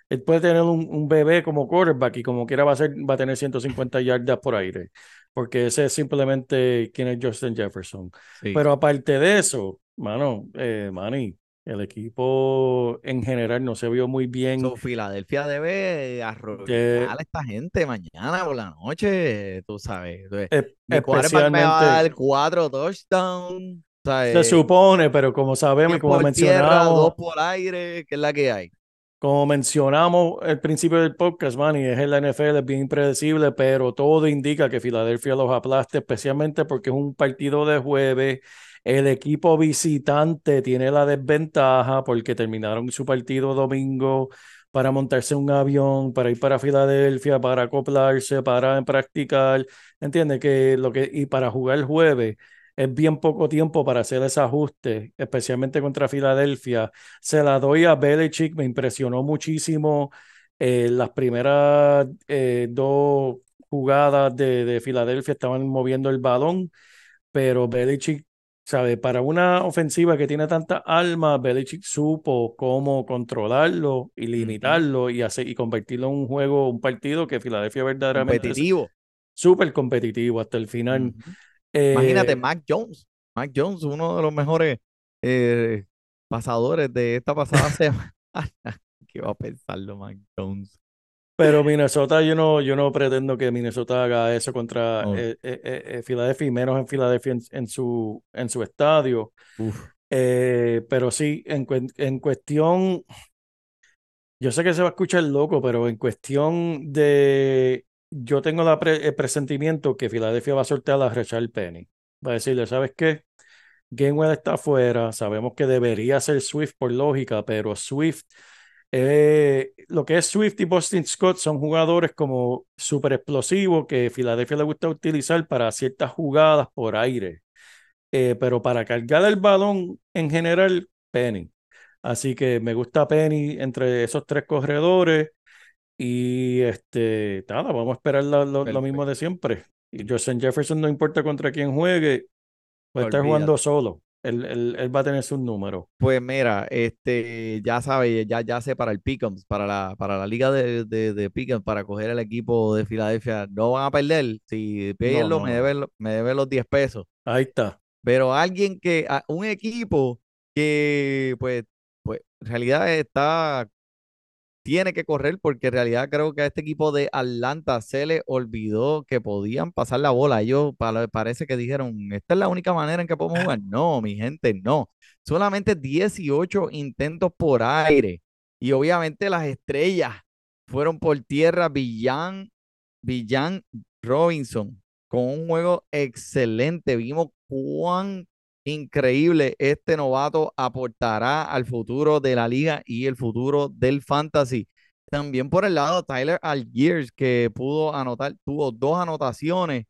él puede tener un, un bebé como quarterback y como quiera va a, ser, va a tener 150 yardas por aire, porque ese es simplemente quien es Justin Jefferson. Sí. Pero aparte de eso, mano, eh, Manny, el equipo en general no se vio muy bien. So, Filadelfia debe arrollar a esta gente mañana por la noche, tú sabes. E- Mi quarterback me va a dar especialmente, cuatro touchdowns. se supone, pero como sabemos y como por tierra, mencionamos, dos por aire, que es la que hay. Como mencionamos al principio del podcast, Manny, es en la NFL, es bien impredecible, pero todo indica que Filadelfia los aplaste, especialmente porque es un partido de jueves. El equipo visitante tiene la desventaja porque terminaron su partido domingo para montarse un avión, para ir para Filadelfia, para acoplarse, para practicar. ¿Entiendes? Que lo que, y para jugar el jueves. es bien poco tiempo para hacer ese ajuste, especialmente contra Filadelfia. Se la doy a Belichick, me impresionó muchísimo eh, las primeras eh, dos jugadas de, de Filadelfia estaban moviendo el balón, pero Belichick, ¿sabe? Para una ofensiva que tiene tanta alma, Belichick supo cómo controlarlo y limitarlo y, hacer, y convertirlo en un juego, un partido que Filadelfia verdaderamente Competitivo. súper competitivo hasta el final. Imagínate, Eh, Mac Jones. Mac Jones, uno de los mejores eh, pasadores de esta pasada semana. ¿Qué va a pensarlo, Mac Jones? Pero Minnesota, yo no, yo no pretendo que Minnesota haga eso contra No. eh, eh, eh, Filadelfia y menos en Filadelfia en, en su, en su estadio. Pero sí, en cuestión, yo sé que se va a escuchar loco, pero en cuestión de, yo tengo la pre- el presentimiento que Filadelfia va a soltar a Rachel Penny. Va a decirle, ¿sabes qué? Gainwell está afuera, sabemos que debería ser Swift por lógica, pero Swift, eh, lo que es Swift y Boston Scott son jugadores como súper explosivos que Filadelfia le gusta utilizar para ciertas jugadas por aire. Eh, pero para cargar el balón en general, Penny. Así que me gusta Penny entre esos tres corredores y este, nada, vamos a esperar lo, lo- lo mismo de siempre. Y Justin Jefferson no importa contra quién juegue, puede estar jugando solo. Él, él- él va a tener sus números. Pues mira, este, ya sabes, ya, ya sé para el Pick'ems, para la, para la liga de, de, de para coger el equipo de Filadelfia, no van a perder. Si pierdo, no, me no. lo- me deben los 10 pesos. Ahí está. Pero alguien que, un equipo que, pues, pues, en realidad está, tiene que correr, porque en realidad creo que a este equipo de Atlanta se le olvidó que podían pasar la bola. Ellos pa- parece que dijeron, esta es la única manera en que podemos jugar. No, mi gente, no. Solamente 18 intentos por aire. Y obviamente las estrellas fueron por tierra. Villan, Villan Robinson con un juego excelente. Vimos cuán increíble este novato aportará al futuro de la liga y el futuro del fantasy. También por el lado, Tyler Algiers, que pudo anotar, tuvo dos anotaciones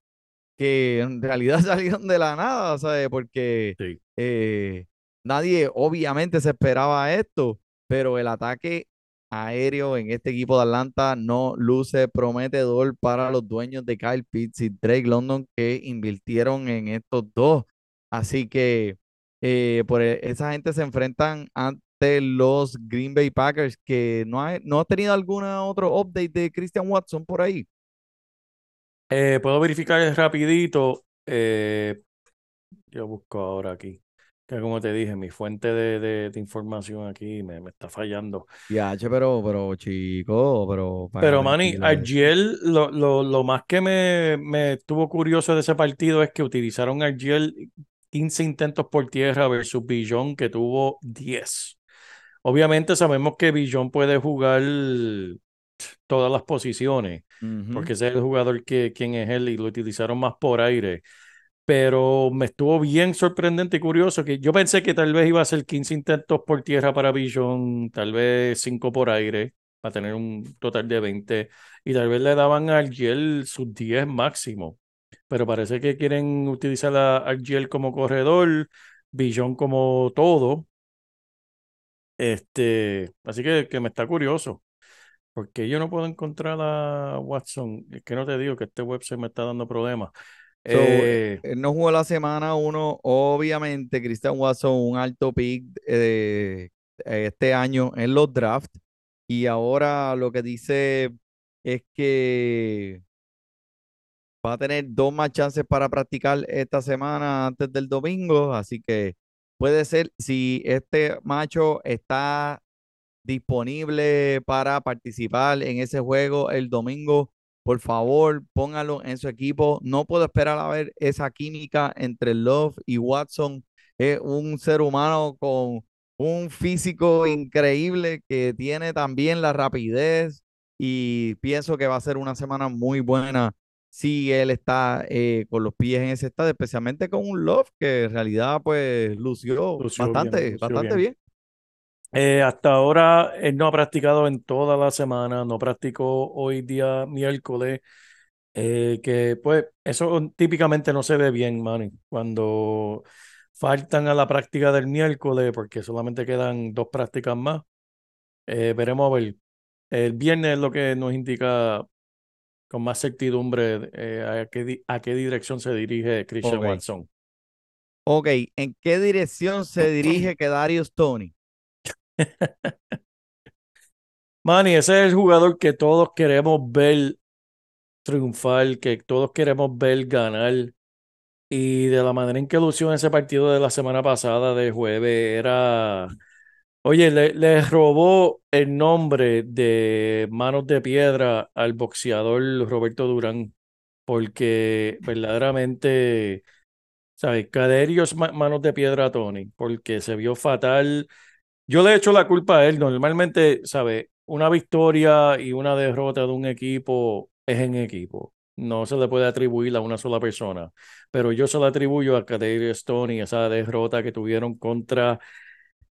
que en realidad salieron de la nada, ¿sabes? Porque Sí. eh, nadie obviamente se esperaba esto, pero el ataque aéreo en este equipo de Atlanta no luce prometedor para los dueños de Kyle Pitts y Drake London que invirtieron en estos dos. Así que eh, por e- esa gente se enfrentan ante los Green Bay Packers que no ha, no ha tenido alguna otro update de Christian Watson por ahí. Eh, puedo verificar rapidito. eh, yo busco ahora aquí. Que como te dije, mi fuente de, de- de información aquí me, me está fallando. Ya, pero, pero, chico, pero. Pero Manny, eso. ayer lo, lo, lo más que me, me estuvo curioso de ese partido es que utilizaron ayer 15 intentos por tierra versus Billón que tuvo 10. Obviamente sabemos que Billón puede jugar todas las posiciones, porque ese es el jugador que quien es él y lo utilizaron más por aire. Pero me estuvo bien sorprendente y curioso que yo pensé que tal vez iba a ser 15 intentos por tierra para Billón, tal vez 5 por aire, para tener un total de 20, y tal vez le daban a Argiel sus 10 máximo. Pero parece que quieren utilizar a Argiel como corredor, Billón como todo. Este, así que, que me está curioso. Porque yo no puedo encontrar a Watson. Es que no te digo que este website me está dando problemas. So, Eh, él no jugó la semana uno, obviamente, Christian Watson, un alto pick eh, este año en los drafts. Y ahora lo que dice es que va a tener dos más chances para practicar esta semana antes del domingo. Así que puede ser, si este macho está disponible para participar en ese juego el domingo, por favor, póngalo en su equipo. No puedo esperar a ver esa química entre Love y Watson. Es un ser humano con un físico increíble que tiene también la rapidez y pienso que va a ser una semana muy buena si él está eh, con los pies en ese estado, especialmente con un Love que en realidad pues lució, Lució bien, bastante, lució bastante bien. bien. eh, hasta ahora él no ha practicado en toda la semana, no practicó hoy día miércoles. Eh, que pues eso típicamente no se ve bien, Manny. Cuando faltan a la práctica del miércoles, porque solamente quedan dos prácticas más, veremos a ver. El viernes es lo que nos indica con más certidumbre eh, a, qué, a qué dirección se dirige Christian Ok. Watson. Ok, ¿en qué dirección se dirige que Darius Tony? Manny, ese es el jugador que todos queremos ver triunfar, que todos queremos ver ganar. Y de la manera en que lució en ese partido de la semana pasada de jueves, era. Oye, le, robó el nombre de Manos de Piedra al boxeador Roberto Durán, porque verdaderamente, ¿sabes? Caderios ma- Manos de Piedra a Tony, porque se vio fatal. Yo le echo la culpa a él. Normalmente, ¿sabes? Una victoria y una derrota de un equipo es en equipo. No se le puede atribuir a una sola persona. Pero yo se la atribuyo a Kadarius Toney, esa derrota que tuvieron contra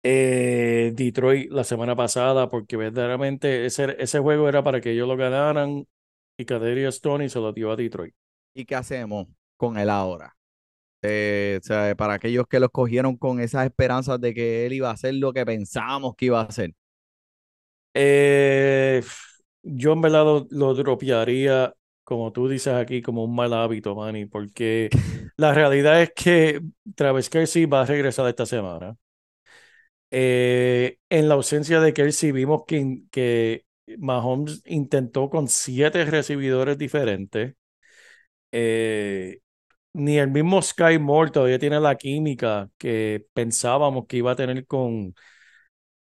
eh, Detroit la semana pasada, porque verdaderamente ese, ese juego era para que ellos lo ganaran y Kadarius Toney se lo dio a Detroit. ¿Y qué hacemos con él ahora? Eh, o sea, para aquellos que lo escogieron con esas esperanzas de que él iba a hacer lo que pensábamos que iba a hacer. Eh, yo en verdad lo, lo dropearía, como tú dices aquí, como un mal hábito, Manny, porque la realidad es que Travis Kelce va a regresar esta semana. Eh, en la ausencia de Kelce vimos que, que Mahomes intentó con siete recibidores diferentes. Eh, ni el mismo Sky Moore todavía tiene la química que pensábamos que iba a tener con,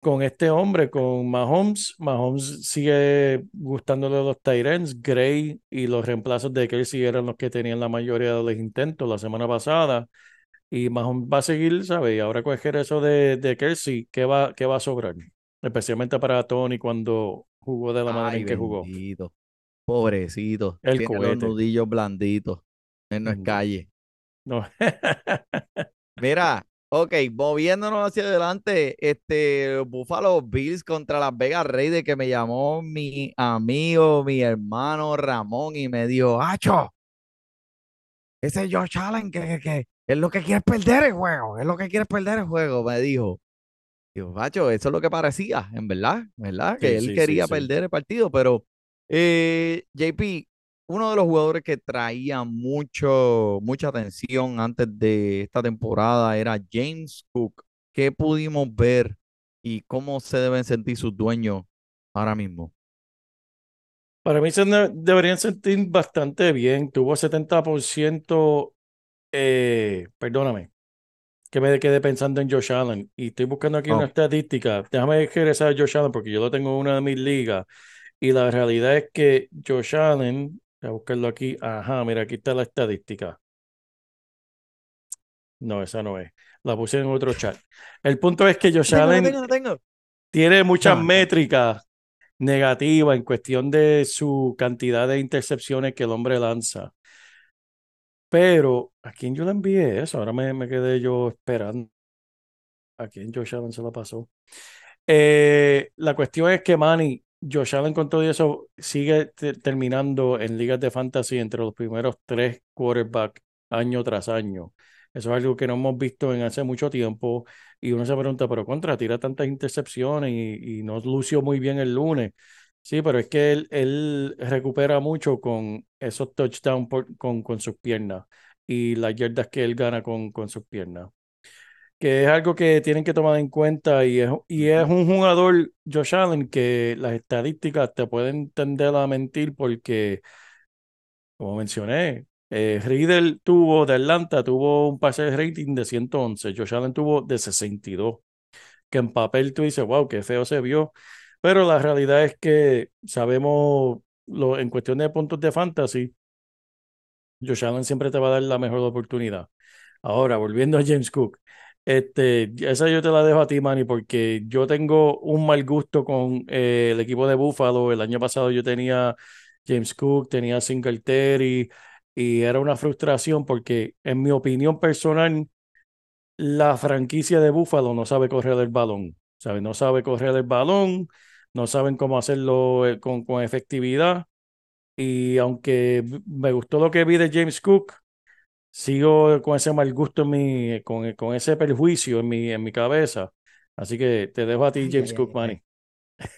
con este hombre, con Mahomes. Mahomes sigue gustándole los ends. Gray y los reemplazos de Kelsey eran los que tenían la mayoría de los intentos la semana pasada. Y Mahomes va a seguir, ¿sabes? Y ahora coger eso de, de Kelsey, ¿qué va, qué va a sobrar? Especialmente para Tony cuando jugó de la manera Ay, en que jugó. bendito. Pobrecito. El Tiene los nudillos blanditos. Él no es calle. No. Mira, ok, moviéndonos hacia adelante, este Buffalo Bills contra Las Vegas Raiders que me llamó mi amigo, mi hermano Ramón y me dijo, ¡Acho! Ese Josh Allen que, que es lo que quiere es perder el juego, es lo que quiere es perder el juego, me dijo. Digo, Bacho, eso es lo que parecía, en verdad, ¿verdad? Que él sí, quería sí. perder el partido, pero eh, JP, uno de los jugadores que traía mucho, mucha atención antes de esta temporada era James Cook. ¿Qué pudimos ver y cómo se deben sentir sus dueños ahora mismo? Para mí se deberían sentir bastante bien. Tuvo 70%, eh, perdóname, que me quedé pensando en Josh Allen. Y estoy buscando aquí una estadística. Déjame regresar a Josh Allen porque yo lo tengo en una de mis ligas. Y la realidad es que Josh Allen, voy a buscarlo aquí. Ajá, mira, aquí está la estadística. No, esa no es. La puse en otro chat. El punto es que Josh Allen tengo, lo tengo. tiene muchas Dame. métricas negativas en cuestión de su cantidad de intercepciones que el hombre lanza. Pero, ¿a quién yo le envié eso? Ahora me, me quedé yo esperando. ¿A quién Josh Allen se la pasó? Eh, la cuestión es que Manny, Josh Allen con todo eso sigue te- terminando en ligas de fantasy entre los primeros tres quarterbacks año tras año. Eso es algo que no hemos visto en hace mucho tiempo y uno se pregunta, pero contra, tira tantas intercepciones y, y no lució muy bien el lunes. Sí, pero es que él, él recupera mucho con esos touchdowns con, con sus piernas y las yardas que él gana con, con sus piernas que es algo que tienen que tomar en cuenta y es, y es un jugador, Josh Allen, que las estadísticas te pueden tender a mentir porque, como mencioné, eh, Riddle tuvo de Atlanta, tuvo un pase de rating de 111, Josh Allen tuvo de 62, que en papel tú dices, wow, qué feo se vio, pero la realidad es que sabemos, lo, en cuestión de puntos de fantasy, Josh Allen siempre te va a dar la mejor oportunidad. Ahora, volviendo a James Cook, este, esa yo te la dejo a ti, Manny, porque yo tengo un mal gusto con eh, el equipo de Buffalo. El año pasado yo tenía James Cook, tenía Singletary y era una frustración porque, en mi opinión personal, la franquicia de Buffalo no sabe correr el balón, ¿sabe? No sabe correr el balón, no saben cómo hacerlo eh, con, con efectividad Y aunque me gustó lo que vi de James Cook, sigo con ese mal gusto en mi, con, con ese perjuicio en mi, en mi cabeza. Así que te dejo a ti, James ay, Cook, ay, Manny.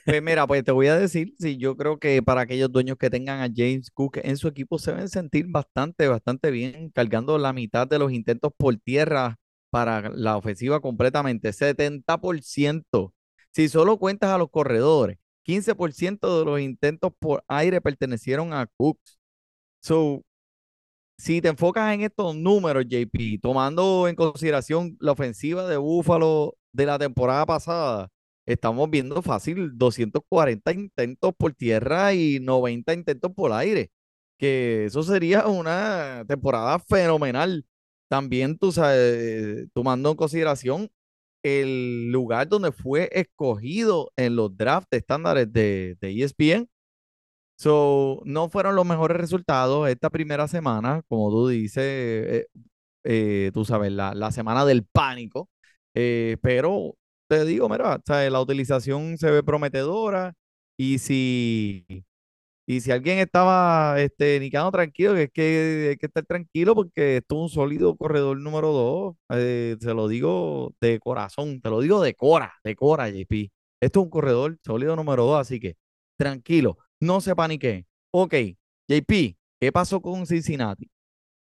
Pues mira, pues te voy a decir, sí, yo creo que para aquellos dueños que tengan a James Cook en su equipo se deben sentir bastante, bastante bien, cargando la mitad de los intentos por tierra para la ofensiva completamente, 70%. Si solo cuentas a los corredores, 15% de los intentos por aire pertenecieron a Cooks. So, si te enfocas en estos números, JP, tomando en consideración la ofensiva de Buffalo de la temporada pasada, estamos viendo fácil 240 intentos por tierra y 90 intentos por aire, que eso sería una temporada fenomenal. También tú sabes, tomando en consideración el lugar donde fue escogido en los drafts estándares de, de ESPN. So, no fueron los mejores resultados esta primera semana, como tú dices, eh, eh, tú sabes, la, la semana del pánico. eh, pero te digo, mira, o la utilización se ve prometedora y si, y si alguien estaba este, ni quedando tranquilo, que es que hay que estar tranquilo porque esto es un sólido corredor número dos. eh, se lo digo de corazón, te lo digo de cora, de cora, JP. Esto es un corredor sólido número dos, así que tranquilo, no se paniquen. Ok, JP, ¿qué pasó con Cincinnati?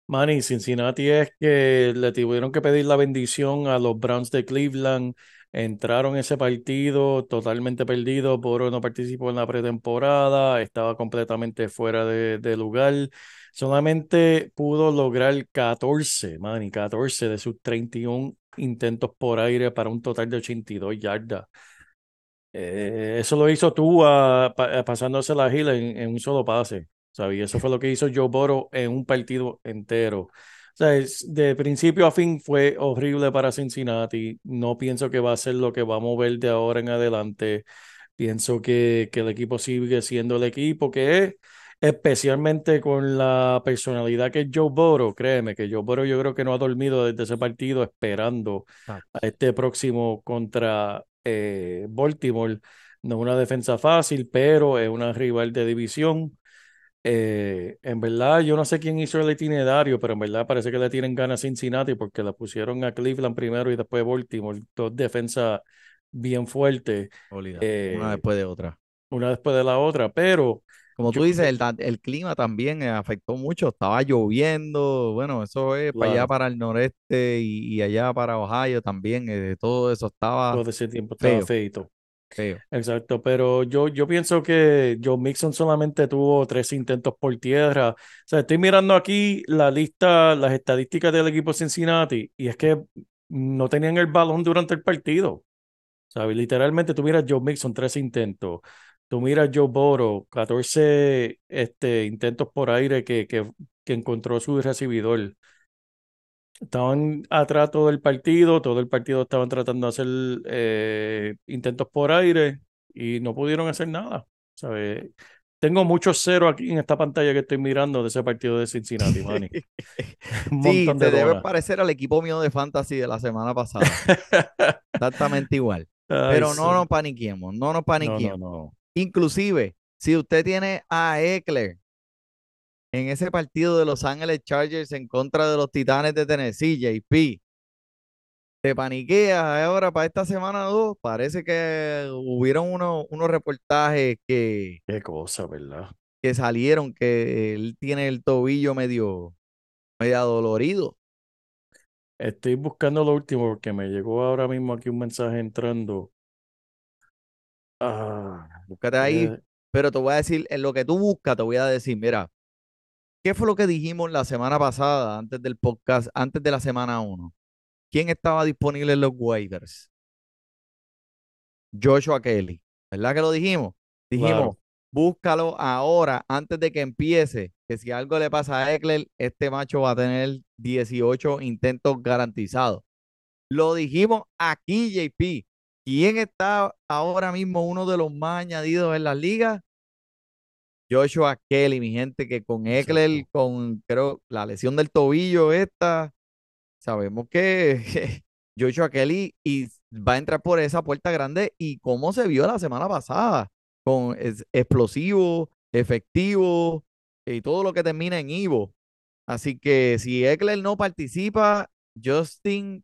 Manny, Cincinnati es que le tuvieron que pedir la bendición a los Browns de Cleveland. Entraron ese partido totalmente perdido. Boro no participó en la pretemporada, estaba completamente fuera de, lugar. Solamente pudo lograr 14, Manny, 14 de sus 31 intentos por aire para un total de 82 yardas. Eh, eso lo hizo tú ah, pasándose la gira en, en un solo pase. ¿Sabes? Y eso fue lo que hizo Joe Burrow en un partido entero. O sea, es- de principio a fin fue horrible para Cincinnati. No pienso que va a ser lo que vamos a ver de ahora en adelante. Pienso que, que el equipo sigue siendo el equipo que es, especialmente con la personalidad que es Joe Burrow. Créeme que Joe Burrow yo creo que no ha dormido desde ese partido esperando a este próximo contra eh, Baltimore. No es una defensa fácil, pero es una rival de división. Eh, en verdad, yo no sé quién hizo el itinerario, pero en verdad parece que le tienen ganas a Cincinnati porque la pusieron a Cleveland primero y después Baltimore. Dos defensas bien fuertes, una eh, después de otra. una después de la otra, pero Como yo tú dices, el, clima también eh, afectó mucho. Estaba lloviendo. Bueno, eso es para allá, para el noreste y, y allá para Ohio también. eh, todo eso estaba todo ese tiempo estaba feito. Exacto, pero yo, yo pienso que Joe Mixon solamente tuvo tres intentos por tierra. O sea, estoy mirando aquí la lista, las estadísticas del equipo Cincinnati, y es que no tenían el balón durante el partido. ¿Sabes? Literalmente tú miras Joe Mixon, tres intentos. Tú miras Joe Burrow, 14 este, intentos por aire que, que, que encontró su recibidor. Estaban atrás todo el partido, todo el partido estaban tratando de hacer eh, intentos por aire y no pudieron hacer nada. ¿sabes? Tengo muchos cero aquí en esta pantalla que estoy mirando de ese partido de Cincinnati, Manny. Un Sí, te de debe parecer al equipo mío de fantasy de la semana pasada. Exactamente igual. Ay, Pero sí. no nos paniquemos, no nos No, no, paniquemos. no. Inclusive, si usted tiene a Eckler en ese partido de Los Ángeles Chargers en contra de los Titanes de Tennessee, JP, te paniqueas ahora para esta semana 2. Parece que hubieron unos, unos reportajes que, Qué cosa, ¿verdad? que salieron que él tiene el tobillo medio, medio dolorido. Estoy buscando lo último porque me llegó ahora mismo aquí un mensaje entrando. Ah, Búscate ahí, eh, pero te voy a decir, en lo que tú buscas, te voy a decir, mira, ¿qué fue lo que dijimos la semana pasada, antes del podcast, antes de la semana 1? ¿Quién estaba disponible en los waivers? Joshua Kelly, ¿verdad que lo dijimos? Dijimos, búscalo ahora, antes de que empiece, que si algo le pasa a Eckler, este macho va a tener 18 intentos garantizados. Lo dijimos aquí, JP. ¿Quién está ahora mismo uno de los más añadidos en la liga? Joshua Kelly, mi gente, que con Eckler, con creo la lesión del tobillo esta, sabemos que Joshua Kelly y va a entrar por esa puerta grande y cómo se vio la semana pasada, con es- explosivo, efectivo, y todo lo que termina en Ivo. Así que si Eckler no participa, Justin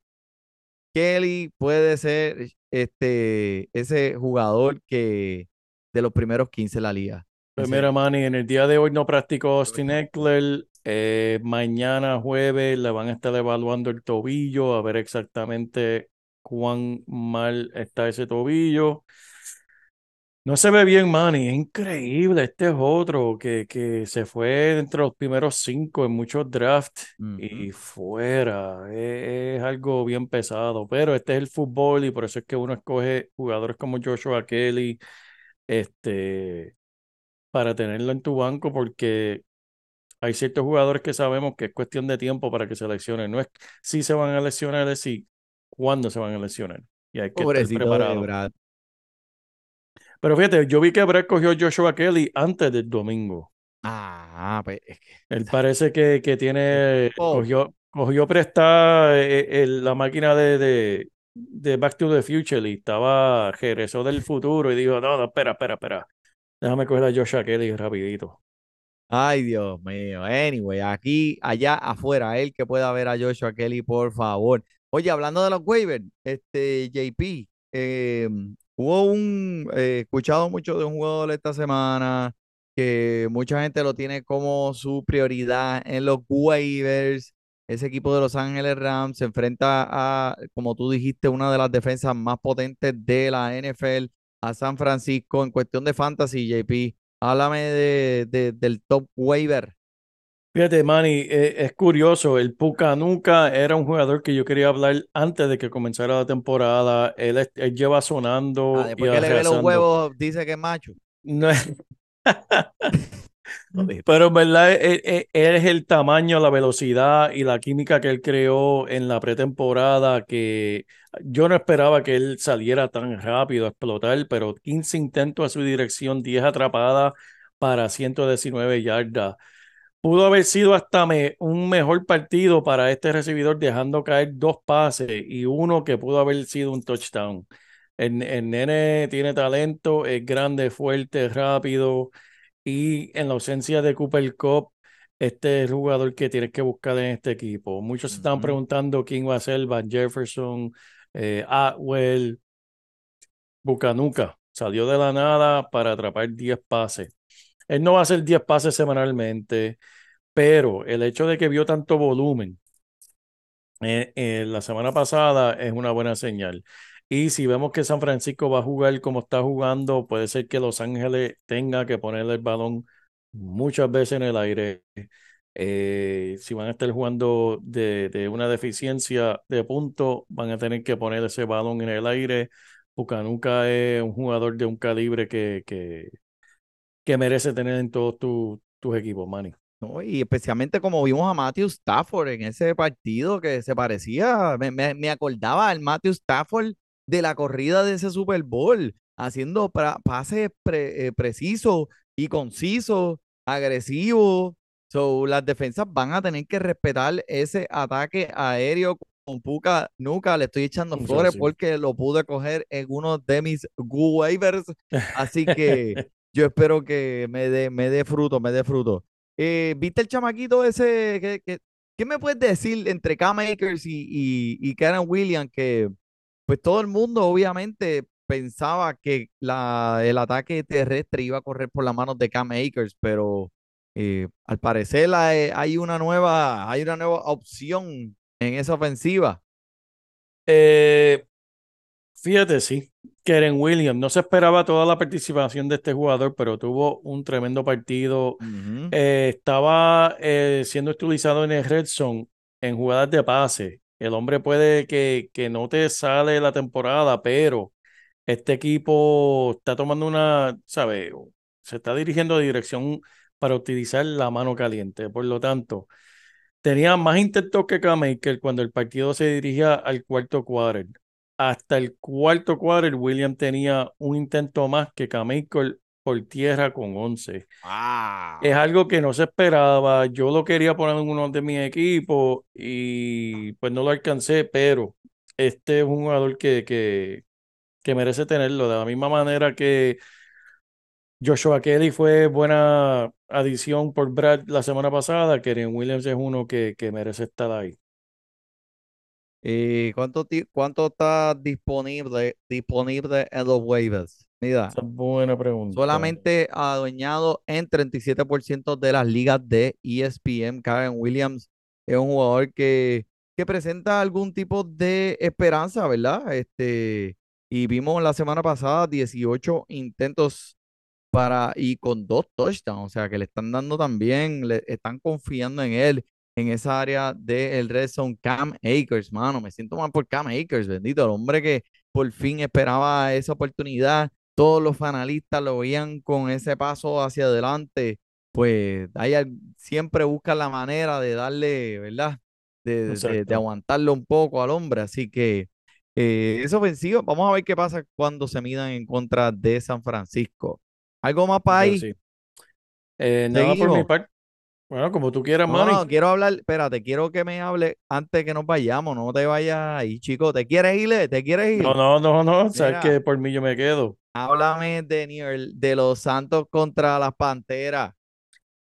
Kelly puede ser este, ese jugador que de los primeros 15 de la liga. Pues mira, Manny, en el día de hoy no practicó Austin Eckler. eh, mañana jueves le van a estar evaluando el tobillo a ver exactamente cuán mal está ese tobillo. No se ve bien, Manny. Es increíble. Este es otro que, que se fue entre los primeros cinco en muchos drafts y fuera. Es, es algo bien pesado. Pero este es el fútbol y por eso es que uno escoge jugadores como Joshua Kelly este, para tenerlo en tu banco porque hay ciertos jugadores que sabemos que es cuestión de tiempo para que se lesionen. No es si se van a lesionar, es si cuándo se van a lesionar. Y hay que estar Pobrecito de preparado. Brad. Pero fíjate, yo vi que Brett cogió Joshua Kelly antes del domingo. Ah, pues Él parece que, que tiene, Oh. cogió, cogió prestada eh, el- la máquina de, de, de Back to the Future y estaba, regresó del futuro y dijo, no, no, espera, espera, espera. Déjame coger a Joshua Kelly rapidito. Ay, Dios mío. Anyway, aquí, allá afuera, él que pueda ver a Joshua Kelly, por favor. Oye, hablando de los waivers, este JP, eh, hubo un, eh, escuchado mucho de un jugador esta semana que mucha gente lo tiene como su prioridad en los waivers. Ese equipo de Los Ángeles Rams se enfrenta a, como tú dijiste, una de las defensas más potentes de la NFL, a San Francisco en cuestión de fantasy, JP. Háblame de, de- del top waiver. Fíjate, Manny, eh, es curioso, el Pucanuca era un jugador que yo quería hablar antes de que comenzara la temporada. Él, él lleva sonando Ah, y después que le ve los huevos, dice que es macho. No es- Pero en verdad, él, él- él es el tamaño, la velocidad y la química que él creó en la pretemporada que yo no esperaba que él saliera tan rápido a explotar, pero 15 intentos a su dirección, 10 atrapadas para 119 yardas. Pudo haber sido hasta un mejor partido para este recibidor, dejando caer dos pases y uno que pudo haber sido un touchdown. El, el nene tiene talento, es grande, fuerte, rápido y en la ausencia de Cooper Cup, este es el jugador que tienes que buscar en este equipo. Muchos se Ujú. preguntando quién va a ser Van Jefferson, eh, Atwell, Bucanuca. Salió de la nada para atrapar 10 pases. Él no va a hacer 10 pases semanalmente, pero el hecho de que vio tanto volumen eh, eh, la semana pasada es una buena señal. Y si vemos que San Francisco va a jugar como está jugando, puede ser que Los Ángeles tenga que ponerle el balón muchas veces en el aire. Eh, si van a estar jugando de, de una deficiencia de punto, van a tener que poner ese balón en el aire. Pucanuca es un jugador de un calibre que, que, que merece tener en todos tu- tus equipos, Manny. ¿no? Y especialmente como vimos a Matthew Stafford en ese partido que se parecía, me, me- me acordaba al Matthew Stafford de la corrida de ese Super Bowl, haciendo pases pre- eh, precisos y concisos, agresivos. So, las defensas van a tener que respetar ese ataque aéreo con Puka Nuca. Le estoy echando flores sí. porque lo pude coger en uno de mis waivers. Así que yo espero que me dé me dé fruto, me dé fruto. Eh, ¿viste el chamaquito ese? que- que- ¿Qué me puedes decir entre Cam Akers y, y, y Karen Williams? Que pues todo el mundo obviamente pensaba que la, el ataque terrestre iba a correr por las manos de Cam Akers, pero eh, al parecer hay, hay una nueva, hay una nueva opción en esa ofensiva. Eh, fíjate, sí. Keren Williams, no se esperaba toda la participación de este jugador, pero tuvo un tremendo partido. Ujú. Eh, estaba eh, siendo utilizado en el red zone en jugadas de pase. El hombre puede que, que no te sale la temporada, pero este equipo está tomando una, ¿sabes? Se está dirigiendo a dirección para utilizar la mano caliente. Por lo tanto, tenía más intentos que K-Maker cuando el partido se dirigía al cuarto quarter. Hasta el cuarto quarter, William tenía un intento más que K-Maker por tierra con 11. Es algo que no se esperaba. Yo lo quería poner en uno de mis equipos y pues no lo alcancé, pero este es un jugador que, que, que merece tenerlo. De la misma manera que Joshua Kelly fue buena adición por Brad la semana pasada. Keren Williams es uno que, que merece estar ahí. ¿Y cuánto, ti- cuánto está disponible, disponible en los waivers? Esa es buena pregunta. solamente adueñado en 37% de las ligas de ESPN. Karen Williams es un jugador que, que presenta algún tipo de esperanza, ¿verdad? Este, y vimos la semana pasada 18 intentos para y con dos touchdowns, o sea que le están dando también, le están confiando en él en esa área del red zone. Cam Akers, mano, me siento mal por Cam Akers, bendito, el hombre que por fin esperaba esa oportunidad. Todos los analistas lo veían con ese paso hacia adelante, pues hay siempre buscan la manera de darle, ¿verdad? De, de- aguantarlo un poco al hombre, así que eh, es ofensivo. Vamos a ver qué pasa cuando se midan en contra de San Francisco. ¿Algo más para ahí? sí. Eh, nada por mi parte. Bueno, como tú quieras, No, no, quiero hablar, espérate, quiero que me hable antes que nos vayamos, no te vayas ahí, chico. ¿Te quieres ir? eh? ¿Te quieres ir? No, no, no, no. Sabes Mira. que por mí yo me quedo. Háblame Orle- de los Santos contra las Panteras,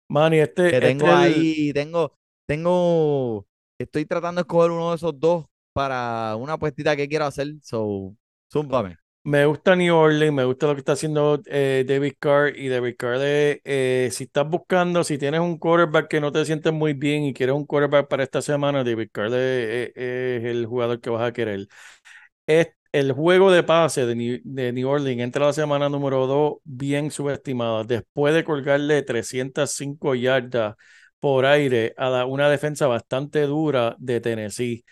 Manny, este, que este tengo el- ahí, tengo, tengo, estoy tratando de escoger uno de esos dos para una apuestita que quiero hacer, so, zúmbame. Me gusta New Orleans, me gusta lo que está haciendo eh, David Carr y David Carr, eh, eh, si estás buscando, si tienes un quarterback que no te sientes muy bien y quieres un quarterback para esta semana, David Carr eh, es el jugador que vas a querer. Es el juego de pase de New, de New Orleans entra la semana número 2 bien subestimada, después de colgarle 305 yardas por aire a una defensa bastante dura de Tennessee.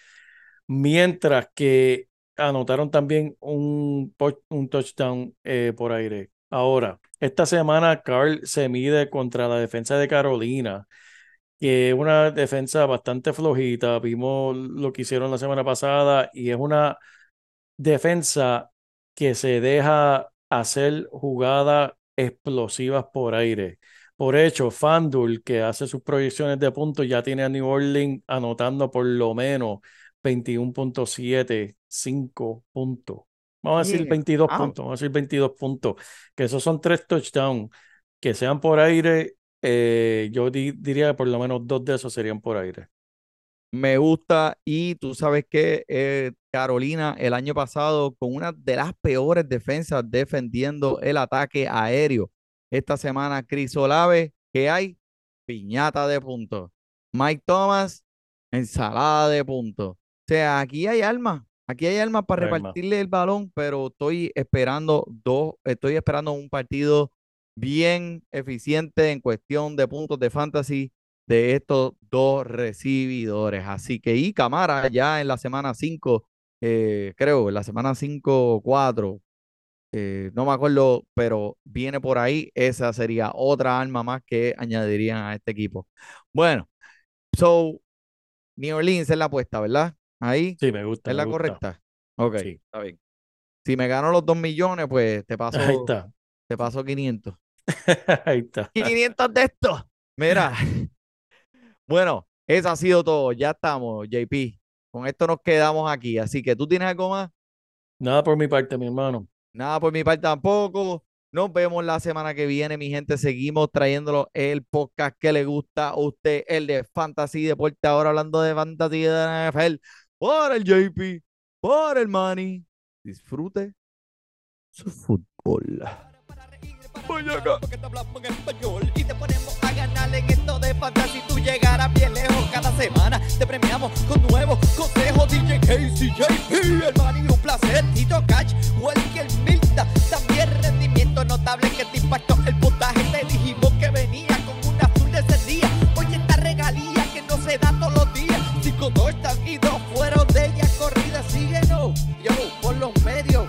Mientras que anotaron también un, un touchdown eh, por aire. Ahora, esta semana Carl se mide contra la defensa de Carolina, que es una defensa bastante flojita. Vimos lo que hicieron la semana pasada y es una defensa que se deja hacer jugadas explosivas por aire. Por hecho, FanDuel, que hace sus proyecciones de puntos, ya tiene a New Orleans anotando por lo menos 21.75 puntos. Vamos a decir Yeah. 22 Ah. puntos, vamos a decir 22 puntos, que esos son tres touchdowns, que sean por aire, eh, yo di- diría que por lo menos dos de esos serían por aire. Me gusta y tú sabes que eh, Carolina el año pasado con una de las peores defensas defendiendo el ataque aéreo. Esta semana Chris Olave, ¿qué hay? Piñata de puntos. Mike Thomas, ensalada de puntos. O sea, aquí hay alma, aquí hay alma para Hay repartirle el balón, pero estoy esperando dos, estoy esperando un partido bien eficiente en cuestión de puntos de fantasy de estos dos recibidores. Así que, y Camara ya en la semana 5, creo, en la semana 5 o 4, eh, no me acuerdo, pero viene por ahí. Esa sería otra arma más que añadirían a este equipo. Bueno, so, New Orleans es la apuesta, ¿verdad? Ahí Sí, me gusta, es me la gusta. correcta. Ok, Sí. está bien. Si me gano los 2 millones, pues te paso, Ahí está, te paso 500. ahí está. 500 de estos. Mira. Bueno, eso ha sido todo. Ya estamos, JP. Con esto nos quedamos aquí. Así que tú tienes algo más. Nada por mi parte, mi hermano. Nada por mi parte tampoco. Nos vemos la semana que viene, mi gente. Seguimos trayéndolo el podcast que le gusta a usted, el de Fantasy Deporte. Ahora hablando de Fantasy de la NFL. Por el JP, por el Money. Disfrute su fútbol. Porque te hablamos en español y te ponemos a ganar en esto de fantasy. Tú llegarás bien lejos cada semana. Te premiamos con nuevos consejos. DJ Casey, JP, el Manny, un placer. Tito Cash, Welker Milta. También rendimiento notable que te impactó el puntaje. Te dijimos que venía con una azul de ese día. Oye, esta regalía que no se da todos los días. Cinco touchdowns y dos fueron de ella corrida. Síguenos, yo, por los medios